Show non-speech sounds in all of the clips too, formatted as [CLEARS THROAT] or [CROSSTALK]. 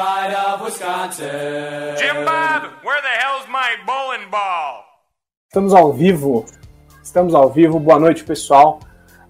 pride of Wisconsin. Jim Bob, where the hell's my bowling ball? Estamos ao vivo. Estamos ao vivo. Boa noite, pessoal.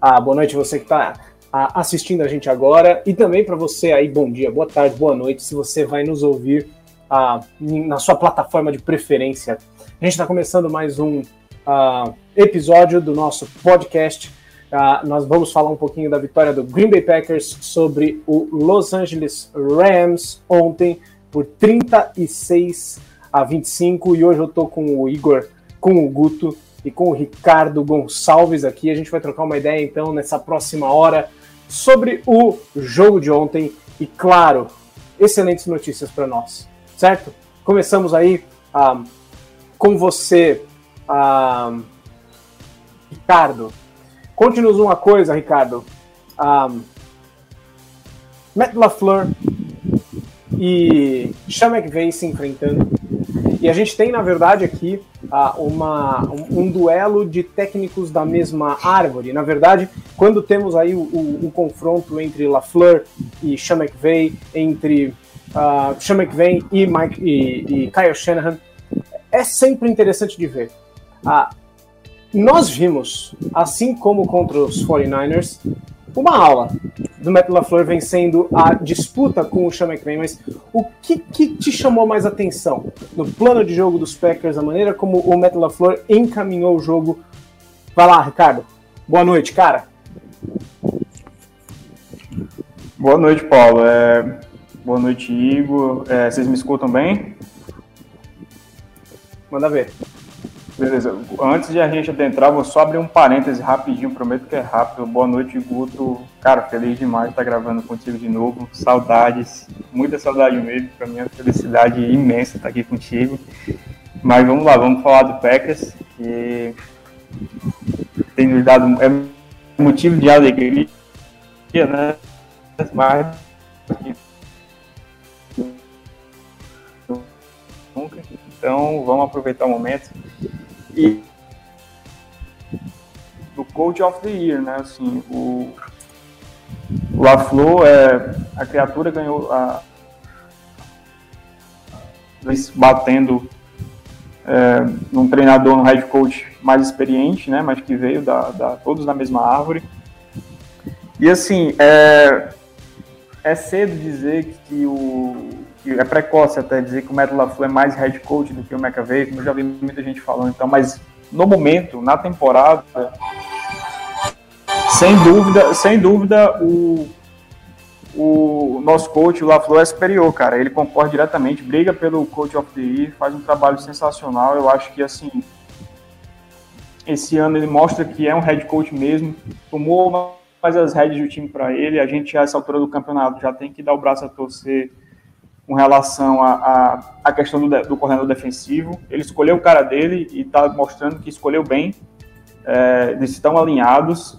Ah, boa noite você que está assistindo a gente agora e também para você aí, bom dia, boa tarde, boa noite, se você vai nos ouvir ah, na sua plataforma de preferência. A gente está começando mais um ah, episódio do nosso podcast. Ah, nós vamos falar um pouquinho da vitória do Green Bay Packers sobre o Los Angeles Rams ontem por 36 a 25 e hoje eu tô com o Igor, com o Guto e com o Ricardo Gonçalves aqui. A gente vai trocar uma ideia então nessa próxima hora sobre o jogo de ontem e claro, excelentes notícias para nós, certo? Começamos aí ah, com você, ah, Ricardo. Conte-nos uma coisa, Ricardo. Um, Matt LaFleur e Sean McVay se enfrentando. E a gente tem, na verdade, aqui uh, uma, um, um, duelo de técnicos da mesma árvore. Na verdade, quando temos aí o, o, o confronto entre LaFleur e Sean McVay, entre uh, Sean McVay e, Mike, e, e Kyle Shanahan, é sempre interessante de ver. Uh, nós vimos, assim como contra os 49ers, uma aula do Matt LaFleur vencendo a disputa com o Sean McVay, mas o que, que, te chamou mais atenção no plano de jogo dos Packers, a maneira como o Matt LaFleur encaminhou o jogo? Vai lá, Ricardo. Boa noite, cara. Boa noite, Paulo. É... Boa noite, Igor. É... Vocês me escutam bem? Manda ver. Beleza. Antes de a gente adentrar, vou só abrir um parêntese rapidinho, prometo que é rápido. Boa noite, Guto. Cara, feliz demais de estar gravando contigo de novo. Saudades, muita saudade mesmo. Para mim é uma felicidade imensa estar aqui contigo. Mas vamos lá, vamos falar do Packers, que tem nos dado é motivo de alegria, né? Mas nunca. Então vamos aproveitar o momento e do Coach of the Year, né? Assim, o, LaFleur, é, a criatura ganhou a, batendo é, num treinador, no head coach mais experiente, né? Mas que veio da, da todos da mesma árvore. E assim, é, é cedo dizer que o que é precoce até dizer que o Matt LaFleur é mais head coach do que o McAvey, como eu já vi muita gente falando, então, mas no momento, na temporada, sem dúvida, sem dúvida, o, o nosso coach, o LaFleur, é superior, cara. Ele concorre diretamente, briga pelo Coach of the Year, faz um trabalho sensacional. Eu acho que, assim, esse ano ele mostra que é um head coach mesmo, tomou mais as redes do time para ele. A gente, a essa altura do campeonato, já tem que dar o braço a torcer com relação à questão do, do coordenador defensivo. Ele escolheu o cara dele e está mostrando que escolheu bem. É, eles estão alinhados,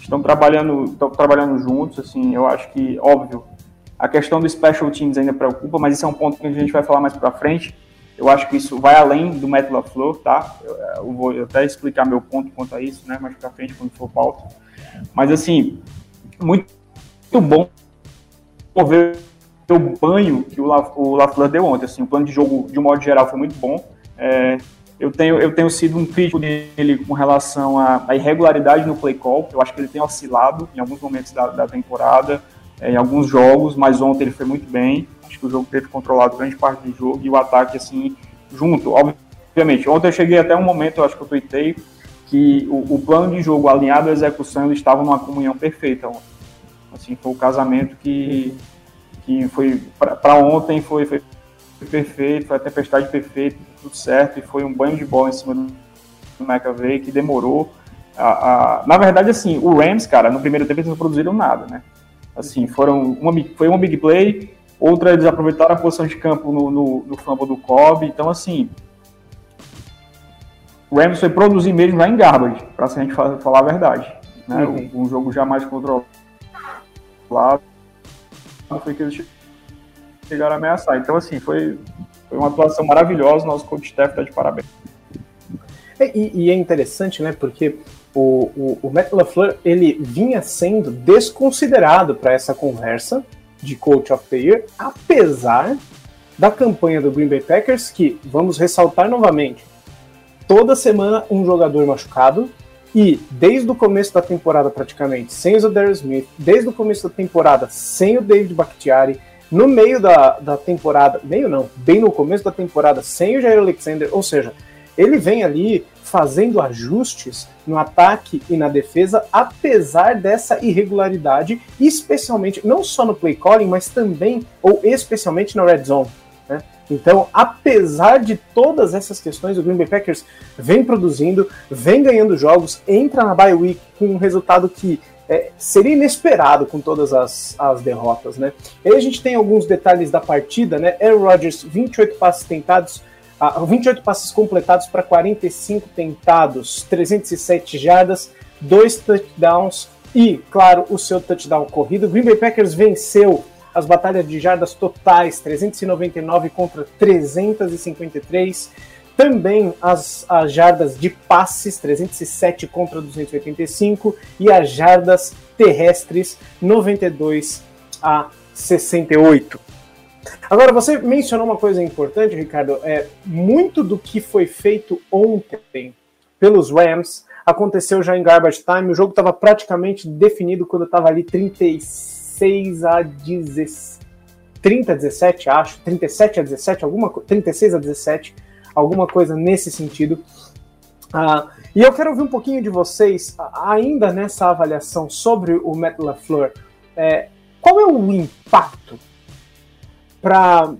estão trabalhando, estão trabalhando juntos. Assim, eu acho que, óbvio, a questão do special teams ainda preocupa, mas isso é um ponto que a gente vai falar mais para frente. Eu acho que isso vai além do método LaFleur, tá? Eu, eu vou até explicar meu ponto quanto a isso, né? Mais para frente, quando for pauta. Mas, assim, muito, muito bom ver o banho que o, La, o LaFleur deu ontem. Assim, o plano de jogo, de um modo geral, foi muito bom. É, eu, tenho, eu tenho sido um crítico dele com relação à, à, irregularidade no play call. Eu acho que ele tem oscilado em alguns momentos da, da temporada, é, em alguns jogos, mas ontem ele foi muito bem. Acho que o jogo teve controlado grande parte do jogo e o ataque, assim, junto. Obviamente, ontem eu cheguei até um momento, eu acho que eu tuitei, que o, o plano de jogo alinhado à execução eles estavam numa comunhão perfeita ontem. Assim, foi o casamento que que foi para ontem foi, foi, perfeito, foi a tempestade perfeita, tudo certo, e foi um banho de bola em cima do, McAvey, que demorou. A, a- na verdade, assim, o Rams, cara, no primeiro tempo eles não produziram nada, né? Assim, foram uma, foi uma big play, outra eles aproveitaram a posição de campo no, no, no fumble do Cobb, então assim, o Rams foi produzir mesmo lá em garbage, pra se a gente fa- falar a verdade. Né? Uhum. Um jogo já mais controlado, foi que eles che- chegaram a ameaçar. Então, assim, foi, foi uma atuação maravilhosa, nosso coach staff tá de parabéns. É, E, e é interessante, né? Porque o, o, o Matt LaFleur ele vinha sendo desconsiderado para essa conversa de Coach of the Year, apesar da campanha do Green Bay Packers, que vamos ressaltar novamente, toda semana um jogador machucado e desde o começo da temporada praticamente sem o Zadarius Smith, desde o começo da temporada sem o David Bakhtiari, no meio da, da temporada, meio não, bem no começo da temporada sem o Jair Alexander, ou seja, ele vem ali fazendo ajustes no ataque e na defesa, apesar dessa irregularidade, especialmente, não só no play calling, mas também, ou especialmente na red zone. Então, apesar de todas essas questões, o Green Bay Packers vem produzindo, vem ganhando jogos, entra na bye week com um resultado que é, seria inesperado com todas as, as derrotas, né? E aí a gente tem alguns detalhes da partida, né? Aaron Rodgers, 28 passes tentados, ah, 28 passes completados para 45 tentados, 307 jardas, dois touchdowns e, claro, o seu touchdown corrido. O Green Bay Packers venceu as batalhas de jardas totais, 399 contra 353. Também as, as jardas de passes, 307 contra 285. E as jardas terrestres, 92 a 68. Agora, você mencionou uma coisa importante, Ricardo. É, muito do que foi feito ontem pelos Rams aconteceu já em garbage time. O jogo estava praticamente definido quando estava ali 36 a 17, 30 a 17, acho, 37 a 17, alguma, co- 36 a 17, alguma coisa nesse sentido. Ah, e eu quero ouvir um pouquinho de vocês, a- ainda nessa avaliação sobre o Matt LaFleur. É, qual é o impacto para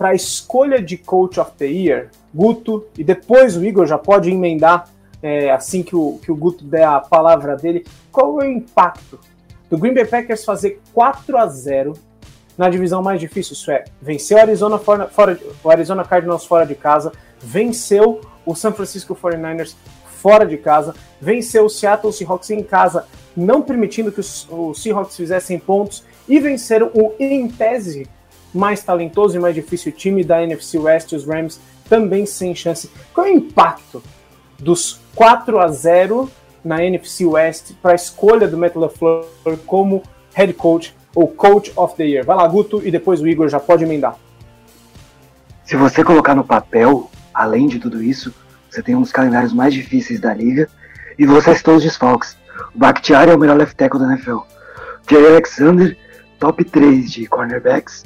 a escolha de Coach of the Year, Guto, e depois o Igor já pode emendar é, assim que o, que o Guto der a palavra dele. Qual é o impacto do Green Bay Packers fazer 4 a 0 na divisão mais difícil? Isso é, venceu o Arizona, fora, fora o Arizona Cardinals fora de casa, venceu o San Francisco 49ers fora de casa, venceu o Seattle Seahawks em casa, não permitindo que os, os Seahawks fizessem pontos, e venceram o, em tese, mais talentoso e mais difícil time da NFC West, os Rams, também sem chance. Qual é o impacto dos 4 a 0 na NFC West para a escolha do Matt LaFleur como head coach ou coach of the year? Vai lá, Guto, e depois o Igor já pode emendar. Se você colocar no papel, além de tudo isso, você tem um dos calendários mais difíceis da liga e você citou os desfalques. O Bakhtiari é o melhor left tackle da NFL. Jay Alexander, top 3 de cornerbacks.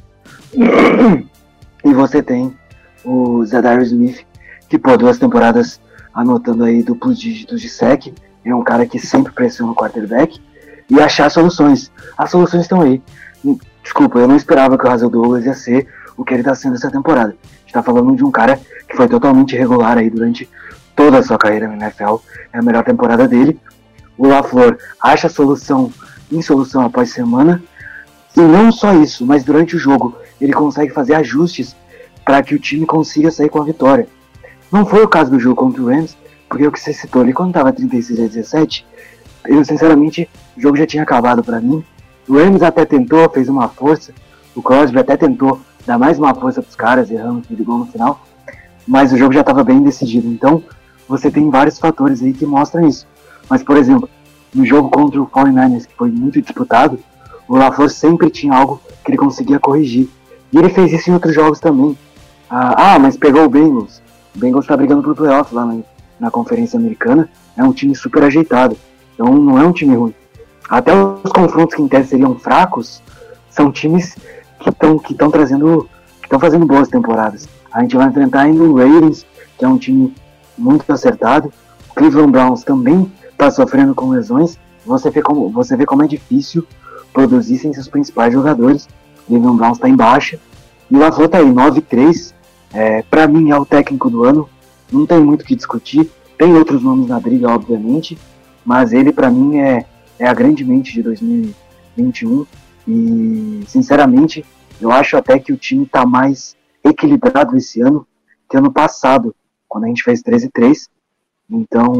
[CLEARS THROAT] e você tem o Zadarius Smith, que pô, duas temporadas anotando aí duplos dígitos de sec. É um cara que sempre pressiona o quarterback e achar soluções. As soluções estão aí. Desculpa, eu não esperava que o Hazel Douglas ia ser o que ele está sendo essa temporada. A gente tá falando de um cara que foi totalmente irregular aí durante toda a sua carreira na NFL. É a melhor temporada dele. O LaFleur acha solução em solução após semana. E não só isso, mas durante o jogo ele consegue fazer ajustes para que o time consiga sair com a vitória. Não foi o caso do jogo contra o Rams, porque o que você citou ali, quando estava 36 a 17, eu sinceramente, o jogo já tinha acabado para mim. O Rams até tentou, fez uma força, o Crosby até tentou dar mais uma força para os caras, errando o gol no final, mas o jogo já estava bem decidido. Então, você tem vários fatores aí que mostram isso. Mas, por exemplo, no jogo contra o 49ers, que foi muito disputado, o LaFleur sempre tinha algo que ele conseguia corrigir. E ele fez isso em outros jogos também. Ah, ah mas pegou o Bengals. O Bengals está brigando pro playoff lá na, na Conferência Americana. É um time super ajeitado. Então não é um time ruim. Até os confrontos que em tese seriam fracos são times que estão que trazendo, que estão fazendo boas temporadas. A gente vai enfrentar ainda o Ravens, que é um time muito acertado. O Cleveland Browns também está sofrendo com lesões. Você vê como você vê como é difícil produzir sem seus principais jogadores. O Cleveland Browns está em baixa. E o LaFleur tá aí, 9-3. É, para mim é o técnico do ano. Não tem muito o que discutir. Tem outros nomes na briga, obviamente, mas ele para mim é, é a grande mente de 2021 e sinceramente eu acho até que o time tá mais equilibrado esse ano que ano passado, quando a gente fez 13-3. Então,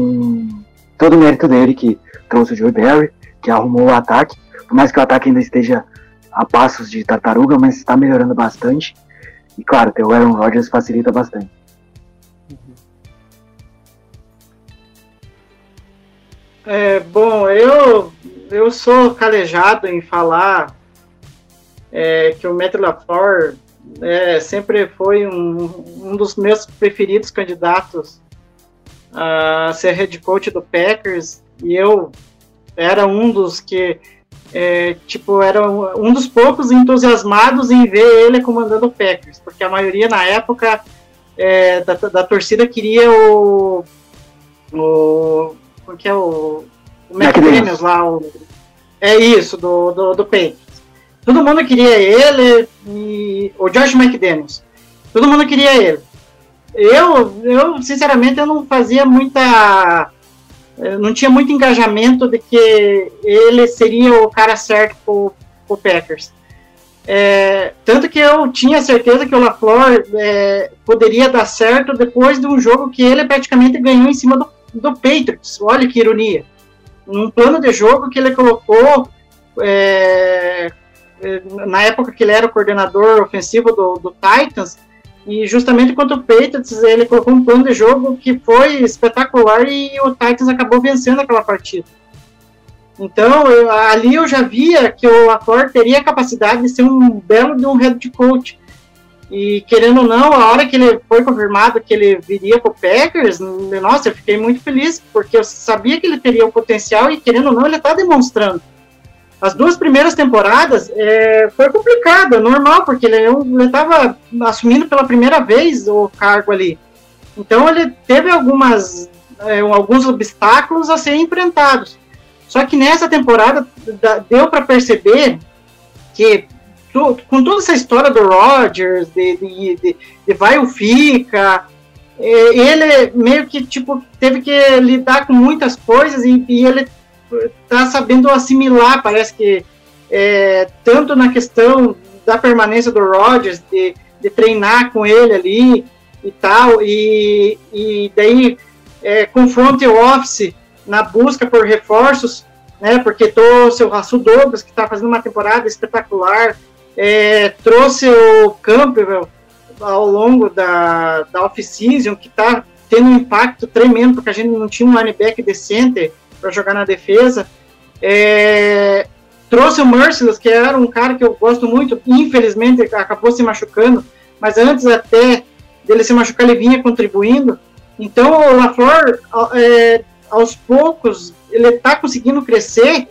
todo o mérito dele que trouxe o Joey Barry, que arrumou o ataque, por mais que o ataque ainda esteja a passos de tartaruga, mas está melhorando bastante. E claro, ter o Aaron Rodgers facilita bastante. É, bom, eu, eu sou calejado em falar é, que o Matt LaFleur é, sempre foi um, um dos meus preferidos candidatos a ser head coach do Packers e eu era um dos que é, tipo era um dos poucos entusiasmados em ver ele comandando o Packers porque a maioria na época é, da, da torcida queria o o como que é o, o McDaniels lá o, é isso do, do, do Patriots todo mundo queria ele e o Josh McDaniels todo mundo queria ele eu, eu sinceramente, eu não fazia muita. não tinha muito engajamento de que ele seria o cara certo pro, pro Packers. É, tanto que eu tinha certeza que o LaFleur é, poderia dar certo depois de um jogo que ele praticamente ganhou em cima do, do Patriots. Olha que ironia. Num plano de jogo que ele colocou é, é na época que ele era o coordenador ofensivo do, do Titans, e justamente contra o Patriots, ele colocou um plano de jogo que foi espetacular e o Titans acabou vencendo aquela partida. Então, eu, ali eu já via que o Ator teria a capacidade de ser um belo de um head coach. E querendo ou não, a hora que ele foi confirmado que ele viria para o Packers, nossa, eu fiquei muito feliz, porque eu sabia que ele teria o potencial e querendo ou não, ele está demonstrando as duas primeiras temporadas é, foi complicado, normal, porque ele estava assumindo pela primeira vez o cargo ali. Então ele teve algumas, é, alguns obstáculos a serem enfrentados. Só que nessa temporada deu para perceber que com toda essa história do Rodgers, de, de, de, de vai ou fica, é, ele meio que tipo teve que lidar com muitas coisas e, e ele tá sabendo assimilar, parece que é, tanto na questão da permanência do Rodgers, de, de treinar com ele ali e tal, e, e daí é, confronte o Office na busca por reforços, né, porque trouxe o Rasul Douglas, que está fazendo uma temporada espetacular, é, trouxe o Campbell ao longo da, da off-season, que está tendo um impacto tremendo, porque a gente não tinha um linebacker decente, para jogar na defesa. É, trouxe o Merciless, que era um cara que eu gosto muito, infelizmente acabou se machucando, mas antes até dele se machucar, ele vinha contribuindo. Então o LaFleur, é, aos poucos, ele está conseguindo crescer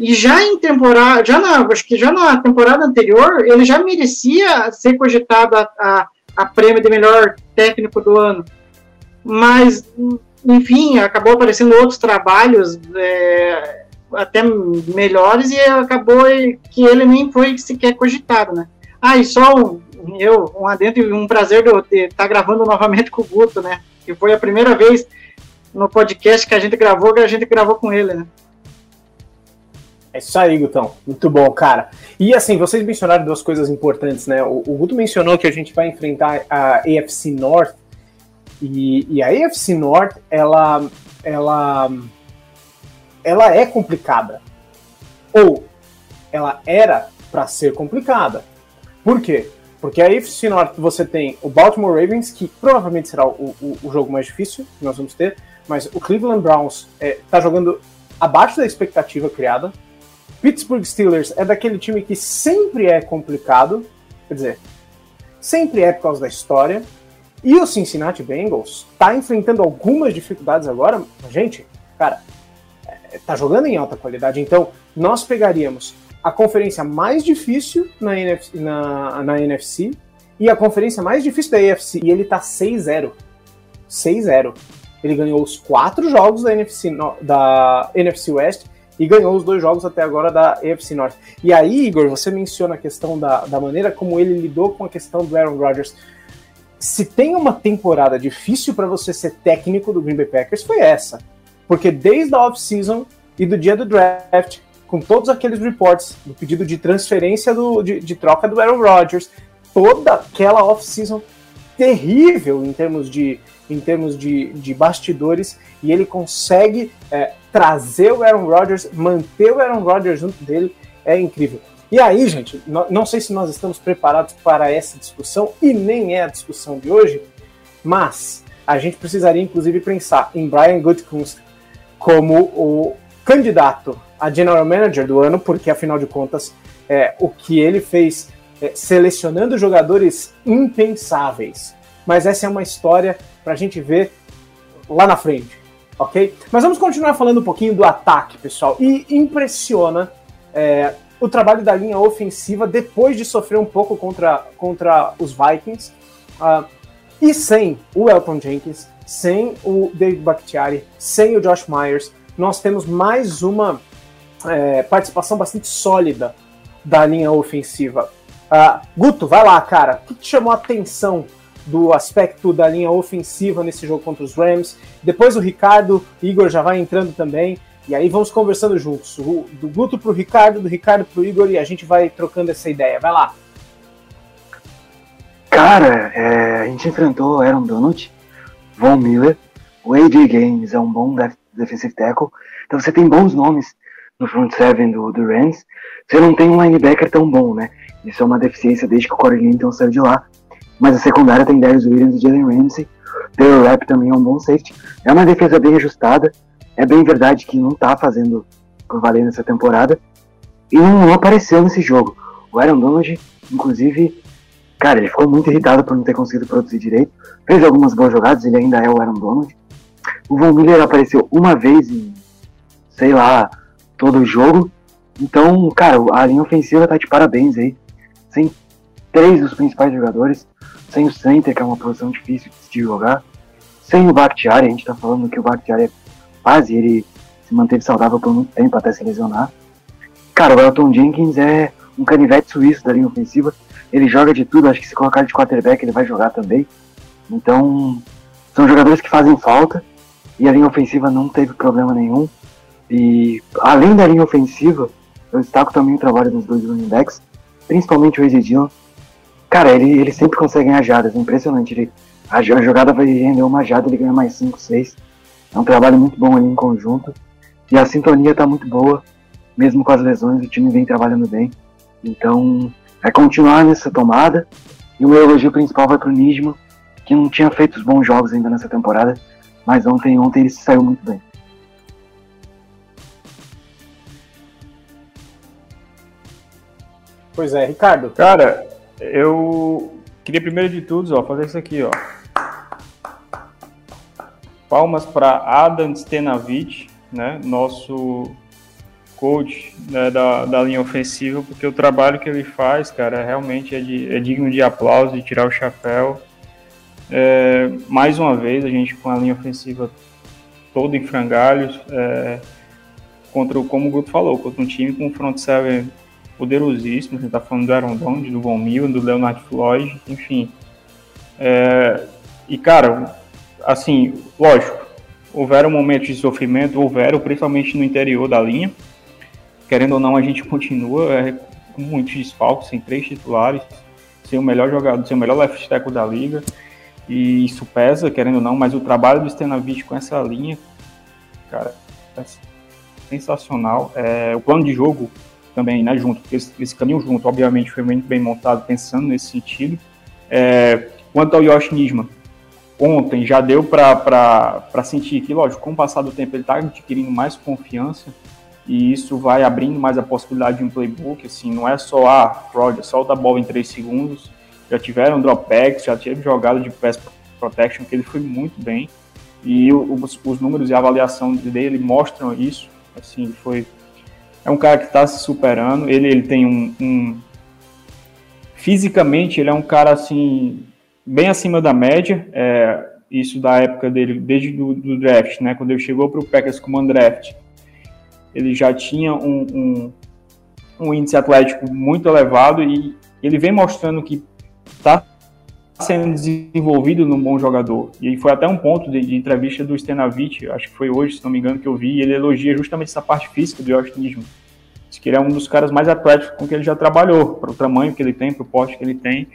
e já em temporada, já na, acho que já na temporada anterior, ele já merecia ser cogitado a, a, a prêmio de melhor técnico do ano. Mas enfim, acabou aparecendo outros trabalhos é, até melhores e acabou que ele nem foi sequer cogitado, né? Ah, e só um, eu, um adentro e um prazer de estar tá gravando novamente com o Guto, né? Que foi a primeira vez no podcast que a gente gravou, que a gente gravou com ele, né? É isso aí, Gutão. Muito bom, cara. E assim, vocês mencionaram duas coisas importantes, né? O, o Guto mencionou que a gente vai enfrentar a AFC North e, e a AFC North, ela, ela, ela é complicada. Ou ela era para ser complicada. Por quê? Porque a AFC North você tem o Baltimore Ravens, que provavelmente será o, o, o jogo mais difícil que nós vamos ter, mas o Cleveland Browns está é, jogando abaixo da expectativa criada. Pittsburgh Steelers é daquele time que sempre é complicado, quer dizer, sempre é por causa da história. E o Cincinnati Bengals está enfrentando algumas dificuldades agora. Gente, cara, é, tá jogando em alta qualidade. Então, nós pegaríamos a conferência mais difícil na NFC, na, na NFC e a conferência mais difícil da AFC. E ele tá 6-0. 6-0. Ele ganhou os quatro jogos da NFC, da NFC West e ganhou os dois jogos até agora da AFC North. E aí, Igor, você menciona a questão da, da maneira como ele lidou com a questão do Aaron Rodgers se tem uma temporada difícil para você ser técnico do Green Bay Packers, foi essa. Porque desde a off-season e do dia do draft, com todos aqueles reports do pedido de transferência do, de, de troca do Aaron Rodgers, toda aquela off-season terrível em termos de, em termos de, de bastidores, e ele consegue é, trazer o Aaron Rodgers, manter o Aaron Rodgers junto dele, é incrível. E aí, gente, não sei se nós estamos preparados para essa discussão, e nem é a discussão de hoje, mas a gente precisaria, inclusive, pensar em Brian Gutekunst como o candidato a General Manager do ano, porque, afinal de contas, é, o que ele fez é, selecionando jogadores impensáveis. Mas essa é uma história para a gente ver lá na frente, ok? Mas vamos continuar falando um pouquinho do ataque, pessoal. E impressiona é, o trabalho da linha ofensiva depois de sofrer um pouco contra, contra os Vikings. Uh, e sem o Elton Jenkins, sem o David Bakhtiari, sem o Josh Myers, nós temos mais uma é, participação bastante sólida da linha ofensiva. Uh, Guto, vai lá, cara. O que te chamou a atenção do aspecto da linha ofensiva nesse jogo contra os Rams? Depois o Ricardo, Igor já vai entrando também. E aí vamos conversando juntos. Do Guto pro Ricardo, do Ricardo pro Igor e a gente vai trocando essa ideia. Vai lá. Cara, é, a gente enfrentou Aaron Donald, Von Miller, o AJ Games é um bom def defensive tackle. Então você tem bons nomes no front seven do, do Rams. Você não tem um linebacker tão bom, né? Isso é uma deficiência desde que o Corey Linton saiu de lá. Mas a secundária tem Darius Williams e Jalen Ramsey. Taylor Rapp também é um bom safety. É uma defesa bem ajustada. É bem verdade que não tá fazendo por valer nessa temporada. E não, apareceu nesse jogo. O Aaron Donald, inclusive, cara, ele ficou muito irritado por não ter conseguido produzir direito. Fez algumas boas jogadas, ele ainda é o Aaron Donald. O Von Miller apareceu uma vez em, sei lá, todo o jogo. Então, cara, a linha ofensiva tá de parabéns aí. Sem três dos principais jogadores, sem o center, que é uma posição difícil de jogar, sem o Bakhtiari, a gente tá falando que o Bakhtiari é fase, ele se manteve saudável por muito tempo até se lesionar. Cara, o Elton Jenkins é um canivete suíço da linha ofensiva. Ele joga de tudo, acho que se colocar de quarterback ele vai jogar também. Então, são jogadores que fazem falta e a linha ofensiva não teve problema nenhum. E além da linha ofensiva, eu destaco também o trabalho dos dois running backs, principalmente o Dillon. Cara, ele, ele sempre consegue ganhar jadas, é impressionante. Ele, a, a jogada vai render uma jada, ele ganha mais 5, 6. É um trabalho muito bom ali em conjunto. E a sintonia tá muito boa, mesmo com as lesões, o time vem trabalhando bem. Então, é continuar nessa tomada. E o meu elogio principal vai pro Nisman, que não tinha feito os bons jogos ainda nessa temporada, mas ontem, ontem ele saiu muito bem. Pois é, Ricardo. Cara, eu queria primeiro de tudo, ó, fazer isso aqui, ó. Palmas para Adam Stenavich, né, nosso coach né, da, da linha ofensiva, porque o trabalho que ele faz, cara, realmente é, de, é digno de aplauso, de tirar o chapéu. É, mais uma vez, a gente com a linha ofensiva toda em frangalhos, é, contra, como o Guto falou, contra um time com um front seven poderosíssimo, a gente tá falando do Aaron Donald, do Von Miller, do Leonard Floyd, enfim. É, e, cara, assim, lógico, houveram momentos de sofrimento, houveram, principalmente no interior da linha. Querendo ou não, a gente continua é, com muitos desfalques, sem três titulares, sem o melhor jogador, sem o melhor left tackle da liga. E isso pesa, querendo ou não, mas o trabalho do Stenavich com essa linha, cara, é sensacional. É, o plano de jogo também, né, junto, esse, esse caminho junto, obviamente, foi muito bem montado pensando nesse sentido. É, quanto ao Yoshi Nisman, ontem já deu para sentir que, lógico, com o passar do tempo ele está adquirindo mais confiança e isso vai abrindo mais a possibilidade de um playbook, assim, não é só, ah, Roger, solta a bola em 3 segundos, já tiveram dropbacks, já teve jogada de pass protection, que ele foi muito bem, e os, os números e a avaliação dele mostram isso, assim, foi... É um cara que está se superando, ele, ele tem um, um... Fisicamente, ele é um cara, assim, bem acima da média, é, isso da época dele, desde do, do draft, né? Quando ele chegou para o Packers como draft, ele já tinha um, um, um, índice atlético muito elevado e ele vem mostrando que está sendo desenvolvido num bom jogador. E foi até um ponto de, de entrevista do Stenavich, acho que foi hoje, se não me engano, que eu vi, e ele elogia justamente essa parte física do Nisman. Diz que ele é um dos caras mais atléticos com que ele já trabalhou, para o tamanho que ele tem, para o porte que ele tem.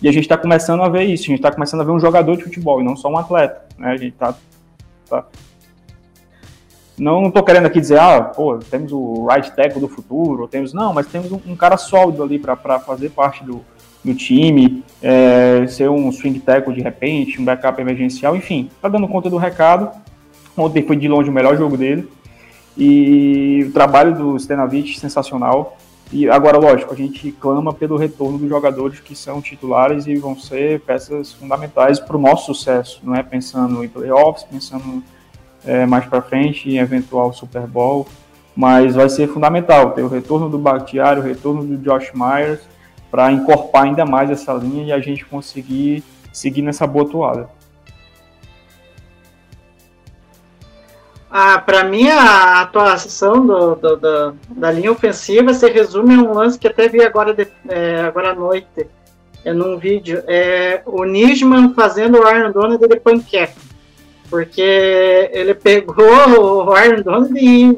E a gente está começando a ver isso, a gente está começando a ver um jogador de futebol e não só um atleta. Né? A gente está tá, não estou querendo aqui dizer, ah, pô, temos o right tackle do futuro, temos. Não, mas temos um, um cara sólido ali para fazer parte do, do time, é, ser um swing tackle de repente, um backup emergencial, enfim, tá dando conta do recado. Ontem foi de longe o melhor jogo dele. E o trabalho do Stenavich sensacional. E agora, lógico, a gente clama pelo retorno dos jogadores que são titulares e vão ser peças fundamentais para o nosso sucesso, não é pensando em playoffs, pensando é, mais para frente em eventual Super Bowl, mas vai ser fundamental ter o retorno do Bakhtiari, o retorno do Josh Myers para encorpar ainda mais essa linha e a gente conseguir seguir nessa boa toada. Ah, para mim, a atuação do, do, do, da linha ofensiva se resume a um lance que até vi agora, de, é, agora à noite, é, num vídeo. É, o Nisman fazendo o Aaron Donald de panqueca porque ele pegou [LAUGHS] o Aaron Donald e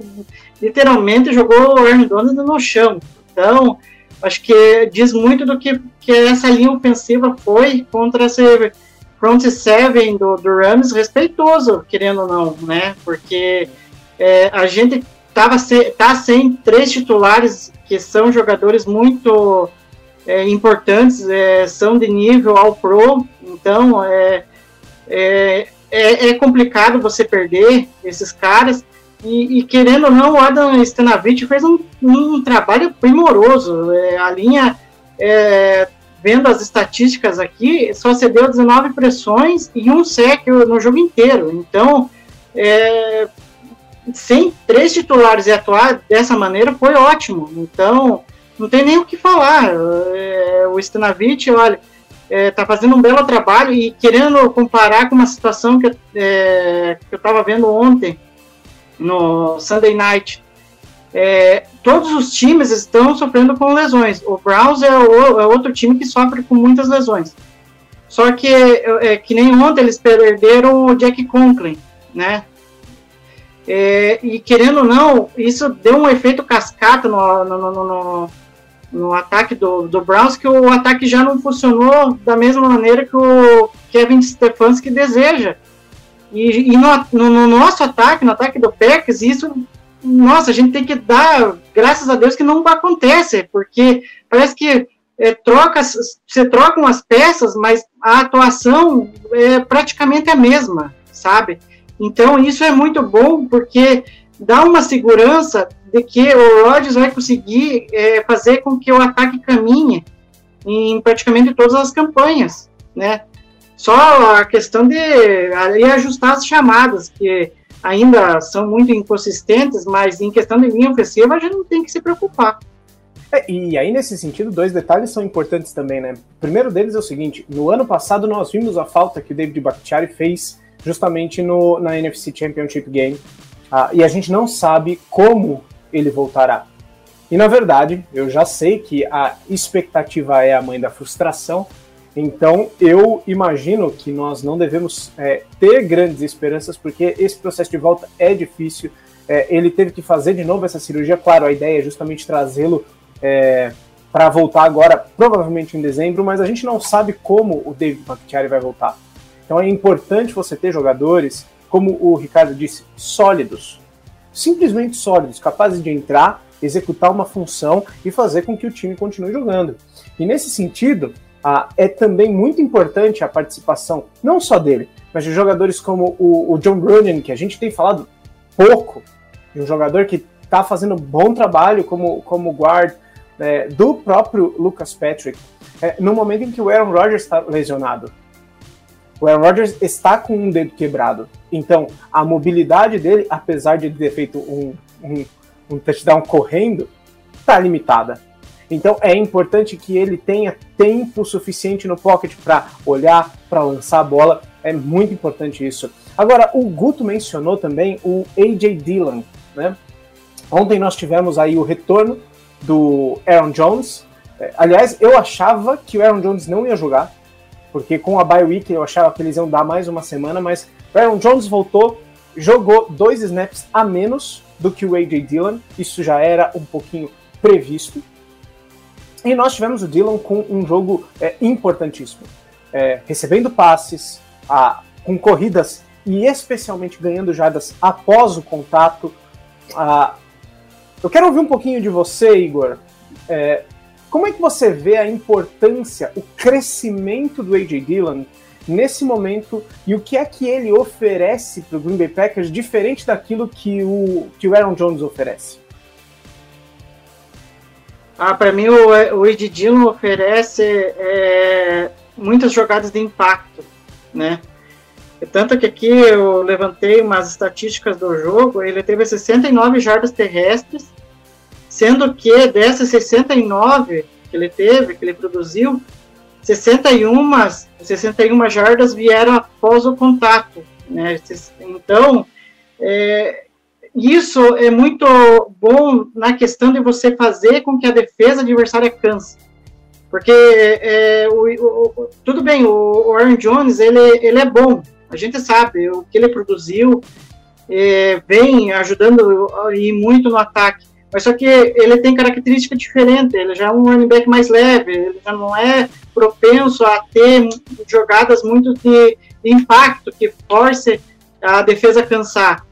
literalmente jogou o Aaron Donald no chão. Então, acho que diz muito do que, que essa linha ofensiva foi contra esse front seven do, do Rams, respeitoso, querendo ou não, né? Porque é, a gente tava se, tá sem três titulares que são jogadores muito é, importantes, é, são de nível ao pro, então é, é é, é complicado você perder esses caras. E, e, querendo ou não, o Adam Stanavich fez um, um trabalho primoroso. É, a linha, é, vendo as estatísticas aqui, só cedeu 19 pressões e um sec no jogo inteiro. Então, é, sem três titulares e atuar dessa maneira foi ótimo. Então, não tem nem o que falar. É, o Stanavich, olha, está é, fazendo um belo trabalho e querendo comparar com uma situação que, é, que eu estava vendo ontem no Sunday Night. É, todos os times estão sofrendo com lesões. O Browns é, o, é outro time que sofre com muitas lesões. Só que, é, que nem ontem eles perderam o Jack Conklin, né? É, e querendo ou não, isso deu um efeito cascata no, no, no, no no ataque do, do Browns, que o ataque já não funcionou da mesma maneira que o Kevin Stefanski deseja. E, e no, no, no, nosso ataque, no ataque do Packers, isso, nossa, a gente tem que dar, graças a Deus que não acontece, porque parece que é, troca, você troca umas peças, mas a atuação é praticamente a mesma, sabe? Então isso é muito bom, porque dá uma segurança de que o Rodgers vai conseguir é, fazer com que o ataque caminhe em praticamente todas as campanhas, né? Só a questão de ali ajustar as chamadas, que ainda são muito inconsistentes, mas em questão de linha ofensiva a gente não tem que se preocupar. É, e aí, nesse sentido, dois detalhes são importantes também, né? O primeiro deles é o seguinte: no ano passado nós vimos a falta que o David Bakhtiari fez justamente no, na NFC Championship Game. Ah, e a gente não sabe como ele voltará. E na verdade, eu já sei que a expectativa é a mãe da frustração, então eu imagino que nós não devemos é, ter grandes esperanças, porque esse processo de volta é difícil. É, ele teve que fazer de novo essa cirurgia. Claro, a ideia é justamente trazê-lo é, para voltar agora, provavelmente em dezembro, mas a gente não sabe como o David Bakhtiari vai voltar. Então é importante você ter jogadores, como o Ricardo disse, sólidos, simplesmente sólidos, capazes de entrar, executar uma função e fazer com que o time continue jogando. E nesse sentido, ah, é também muito importante a participação, não só dele, mas de jogadores como o, o John Brunin, que a gente tem falado pouco, de um jogador que está fazendo bom trabalho como, como guard, é, do próprio Lucas Patrick, é, no momento em que o Aaron Rodgers está lesionado. O Aaron Rodgers está com um dedo quebrado. Então, a mobilidade dele, apesar de ele ter feito um, um, um touchdown correndo, está limitada. Então, é importante que ele tenha tempo suficiente no pocket para olhar, para lançar a bola. É muito importante isso. Agora, o Guto mencionou também o A.J. Dillon. Né? Ontem nós tivemos aí o retorno do Aaron Jones. É, aliás, eu achava que o Aaron Jones não ia jogar porque com a bye week eu achava que eles iam dar mais uma semana, mas o Aaron Jones voltou, jogou dois snaps a menos do que o A.J. Dillon, isso já era um pouquinho previsto. E nós tivemos o Dillon com um jogo é, importantíssimo, é, recebendo passes, a, com corridas e especialmente ganhando jardas após o contato. A, eu quero ouvir um pouquinho de você, Igor. É, como é que você vê a importância, o crescimento do A.J. Dillon nesse momento e o que é que ele oferece para o Green Bay Packers diferente daquilo que o, que o Aaron Jones oferece? Ah, para mim o, o Ed Dillon oferece é, muitas jogadas de impacto, né? Tanto que aqui eu levantei umas estatísticas do jogo, ele teve 69 jardas terrestres, sendo que dessas 69 que ele teve, que ele produziu, 61, 61 jardas vieram após o contato. Né? Então, é, isso é muito bom na questão de você fazer com que a defesa adversária canse. Porque é, o, o, tudo bem, o Aaron Jones ele, ele é bom, a gente sabe o que ele produziu, é, vem ajudando e muito no ataque. Mas só que ele tem característica diferente, ele já é um running back mais leve, ele já não é propenso a ter jogadas muito de impacto, que force a defesa a cansar,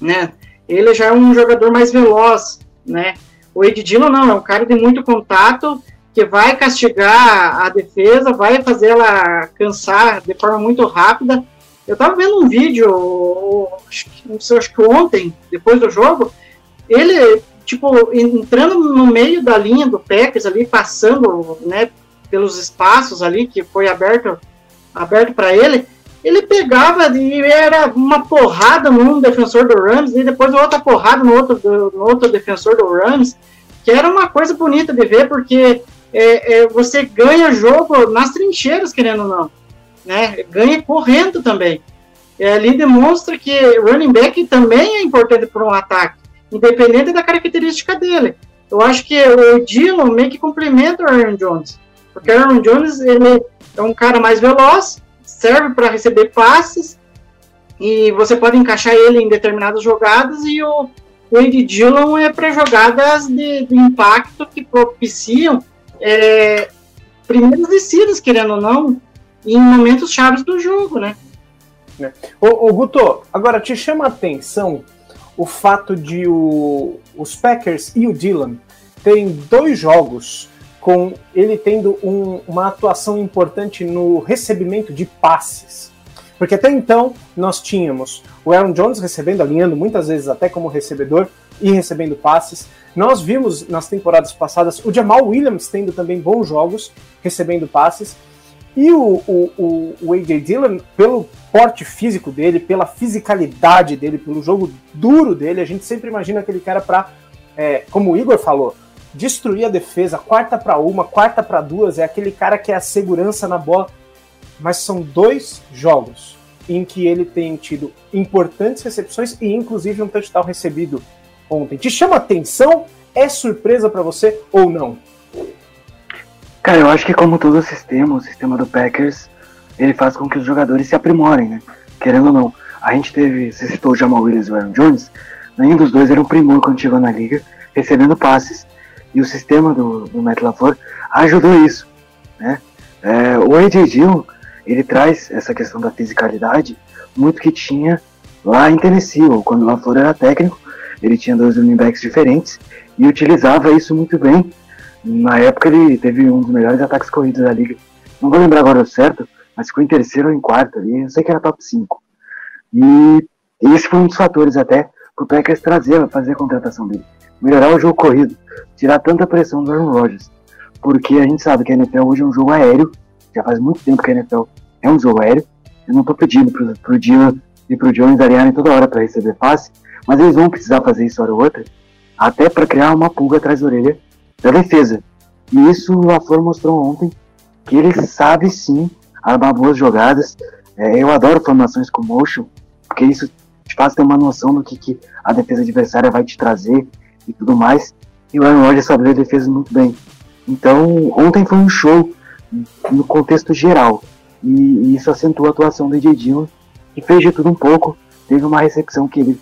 né? Ele já é um jogador mais veloz, né? O Ed não, é um cara de muito contato, que vai castigar a defesa, vai fazer ela cansar de forma muito rápida. Eu tava vendo um vídeo, não sei, acho que ontem, depois do jogo, ele tipo, entrando no meio da linha do Packers ali, passando, né, pelos espaços ali que foi aberto aberto para ele, ele pegava e era uma porrada num defensor do Rams e depois outra porrada no outro, no outro defensor do Rams, que era uma coisa bonita de ver, porque é, é, você ganha jogo nas trincheiras, querendo ou não, né? Ganha correndo também. É, ali demonstra que running back também é importante para um ataque independente da característica dele. Eu acho que o Dillon meio que complementa o Aaron Jones, porque o Aaron Jones ele é um cara mais veloz, serve para receber passes e você pode encaixar ele em determinadas jogadas e o Wade Dillon é para jogadas de, de, impacto que propiciam é, primeiras descidas, querendo ou não, em momentos chaves do jogo, né? Ô, ô Guto, agora te chama a atenção o fato de o, os Packers e o Dylan terem dois jogos com ele tendo um, uma atuação importante no recebimento de passes. Porque até então nós tínhamos o Aaron Jones recebendo, alinhando muitas vezes até como recebedor e recebendo passes. Nós vimos nas temporadas passadas o Jamal Williams tendo também bons jogos, recebendo passes. E o, o, o, A.J. Dillon, pelo porte físico dele, pela fisicalidade dele, pelo jogo duro dele, a gente sempre imagina aquele cara para, é, como o Igor falou, destruir a defesa, quarta para uma, quarta para duas, é aquele cara que é a segurança na bola. Mas são dois jogos em que ele tem tido importantes recepções e inclusive um touchdown recebido ontem. Te chama atenção? É surpresa para você ou não? Cara, eu acho que como todo o sistema, o sistema do Packers, ele faz com que os jogadores se aprimorem, né? Querendo ou não. A gente teve, você citou o Jamal Williams e o Aaron Jones, nenhum dos dois era um primor quando chegou na liga, recebendo passes. E o sistema do, do Matt LaFleur ajudou isso, né? É, o AJ Dillon, ele traz essa questão da fisicalidade muito que tinha lá em Tennessee, ou quando o LaFleur era técnico, ele tinha dois running backs diferentes e utilizava isso muito bem na época ele teve um dos melhores ataques corridos da liga. Não vou lembrar agora o certo, mas ficou em terceiro ou em quarto ali. Eu sei que era top 5. E esse foi um dos fatores até pro Packers trazer, fazer a contratação dele. Melhorar o jogo corrido, tirar tanta pressão do Aaron Rodgers. Porque a gente sabe que a NFL hoje é um jogo aéreo. Já faz muito tempo que a NFL é um jogo aéreo. Eu não tô pedindo pro, pro Dylan e pro Jones aliarem toda hora para receber passe, mas eles vão precisar fazer isso hora ou outra, até para criar uma pulga atrás da orelha da defesa. E isso o LaFleur mostrou ontem, que ele sabe sim armar boas jogadas. É, eu adoro formações com motion, porque isso te faz ter uma noção do que, que a defesa adversária vai te trazer e tudo mais. E o Aaron Rodgers sabe ler defesa muito bem. Então, ontem foi um show no contexto geral. E, e isso acentuou a atuação do AJ Dillon, que fez de tudo um pouco. Teve uma recepção que ele,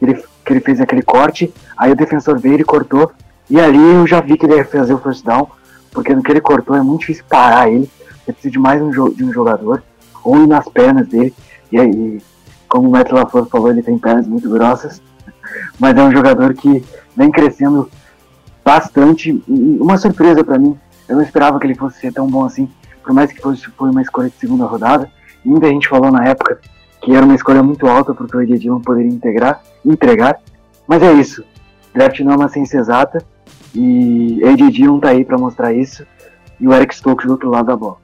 ele, que ele fez aquele corte, aí o defensor veio e cortou. E ali eu já vi que ele ia fazer o first down, porque no que ele cortou é muito difícil parar ele. Você precisa de mais um, de um jogador, ou ir nas pernas dele. E aí, como o Matt LaFleur falou, ele tem pernas muito grossas. Mas é um jogador que vem crescendo bastante. Uma surpresa pra mim. Eu não esperava que ele fosse ser tão bom assim. Por mais que fosse foi uma escolha de segunda rodada. Muita gente falou na época que era uma escolha muito alta porque o AJ Dillon poderia integrar, entregar. Mas é isso. Draft não é uma ciência exata. E AJ Dillon tá aí pra mostrar isso. E o Eric Stokes do outro lado da bola.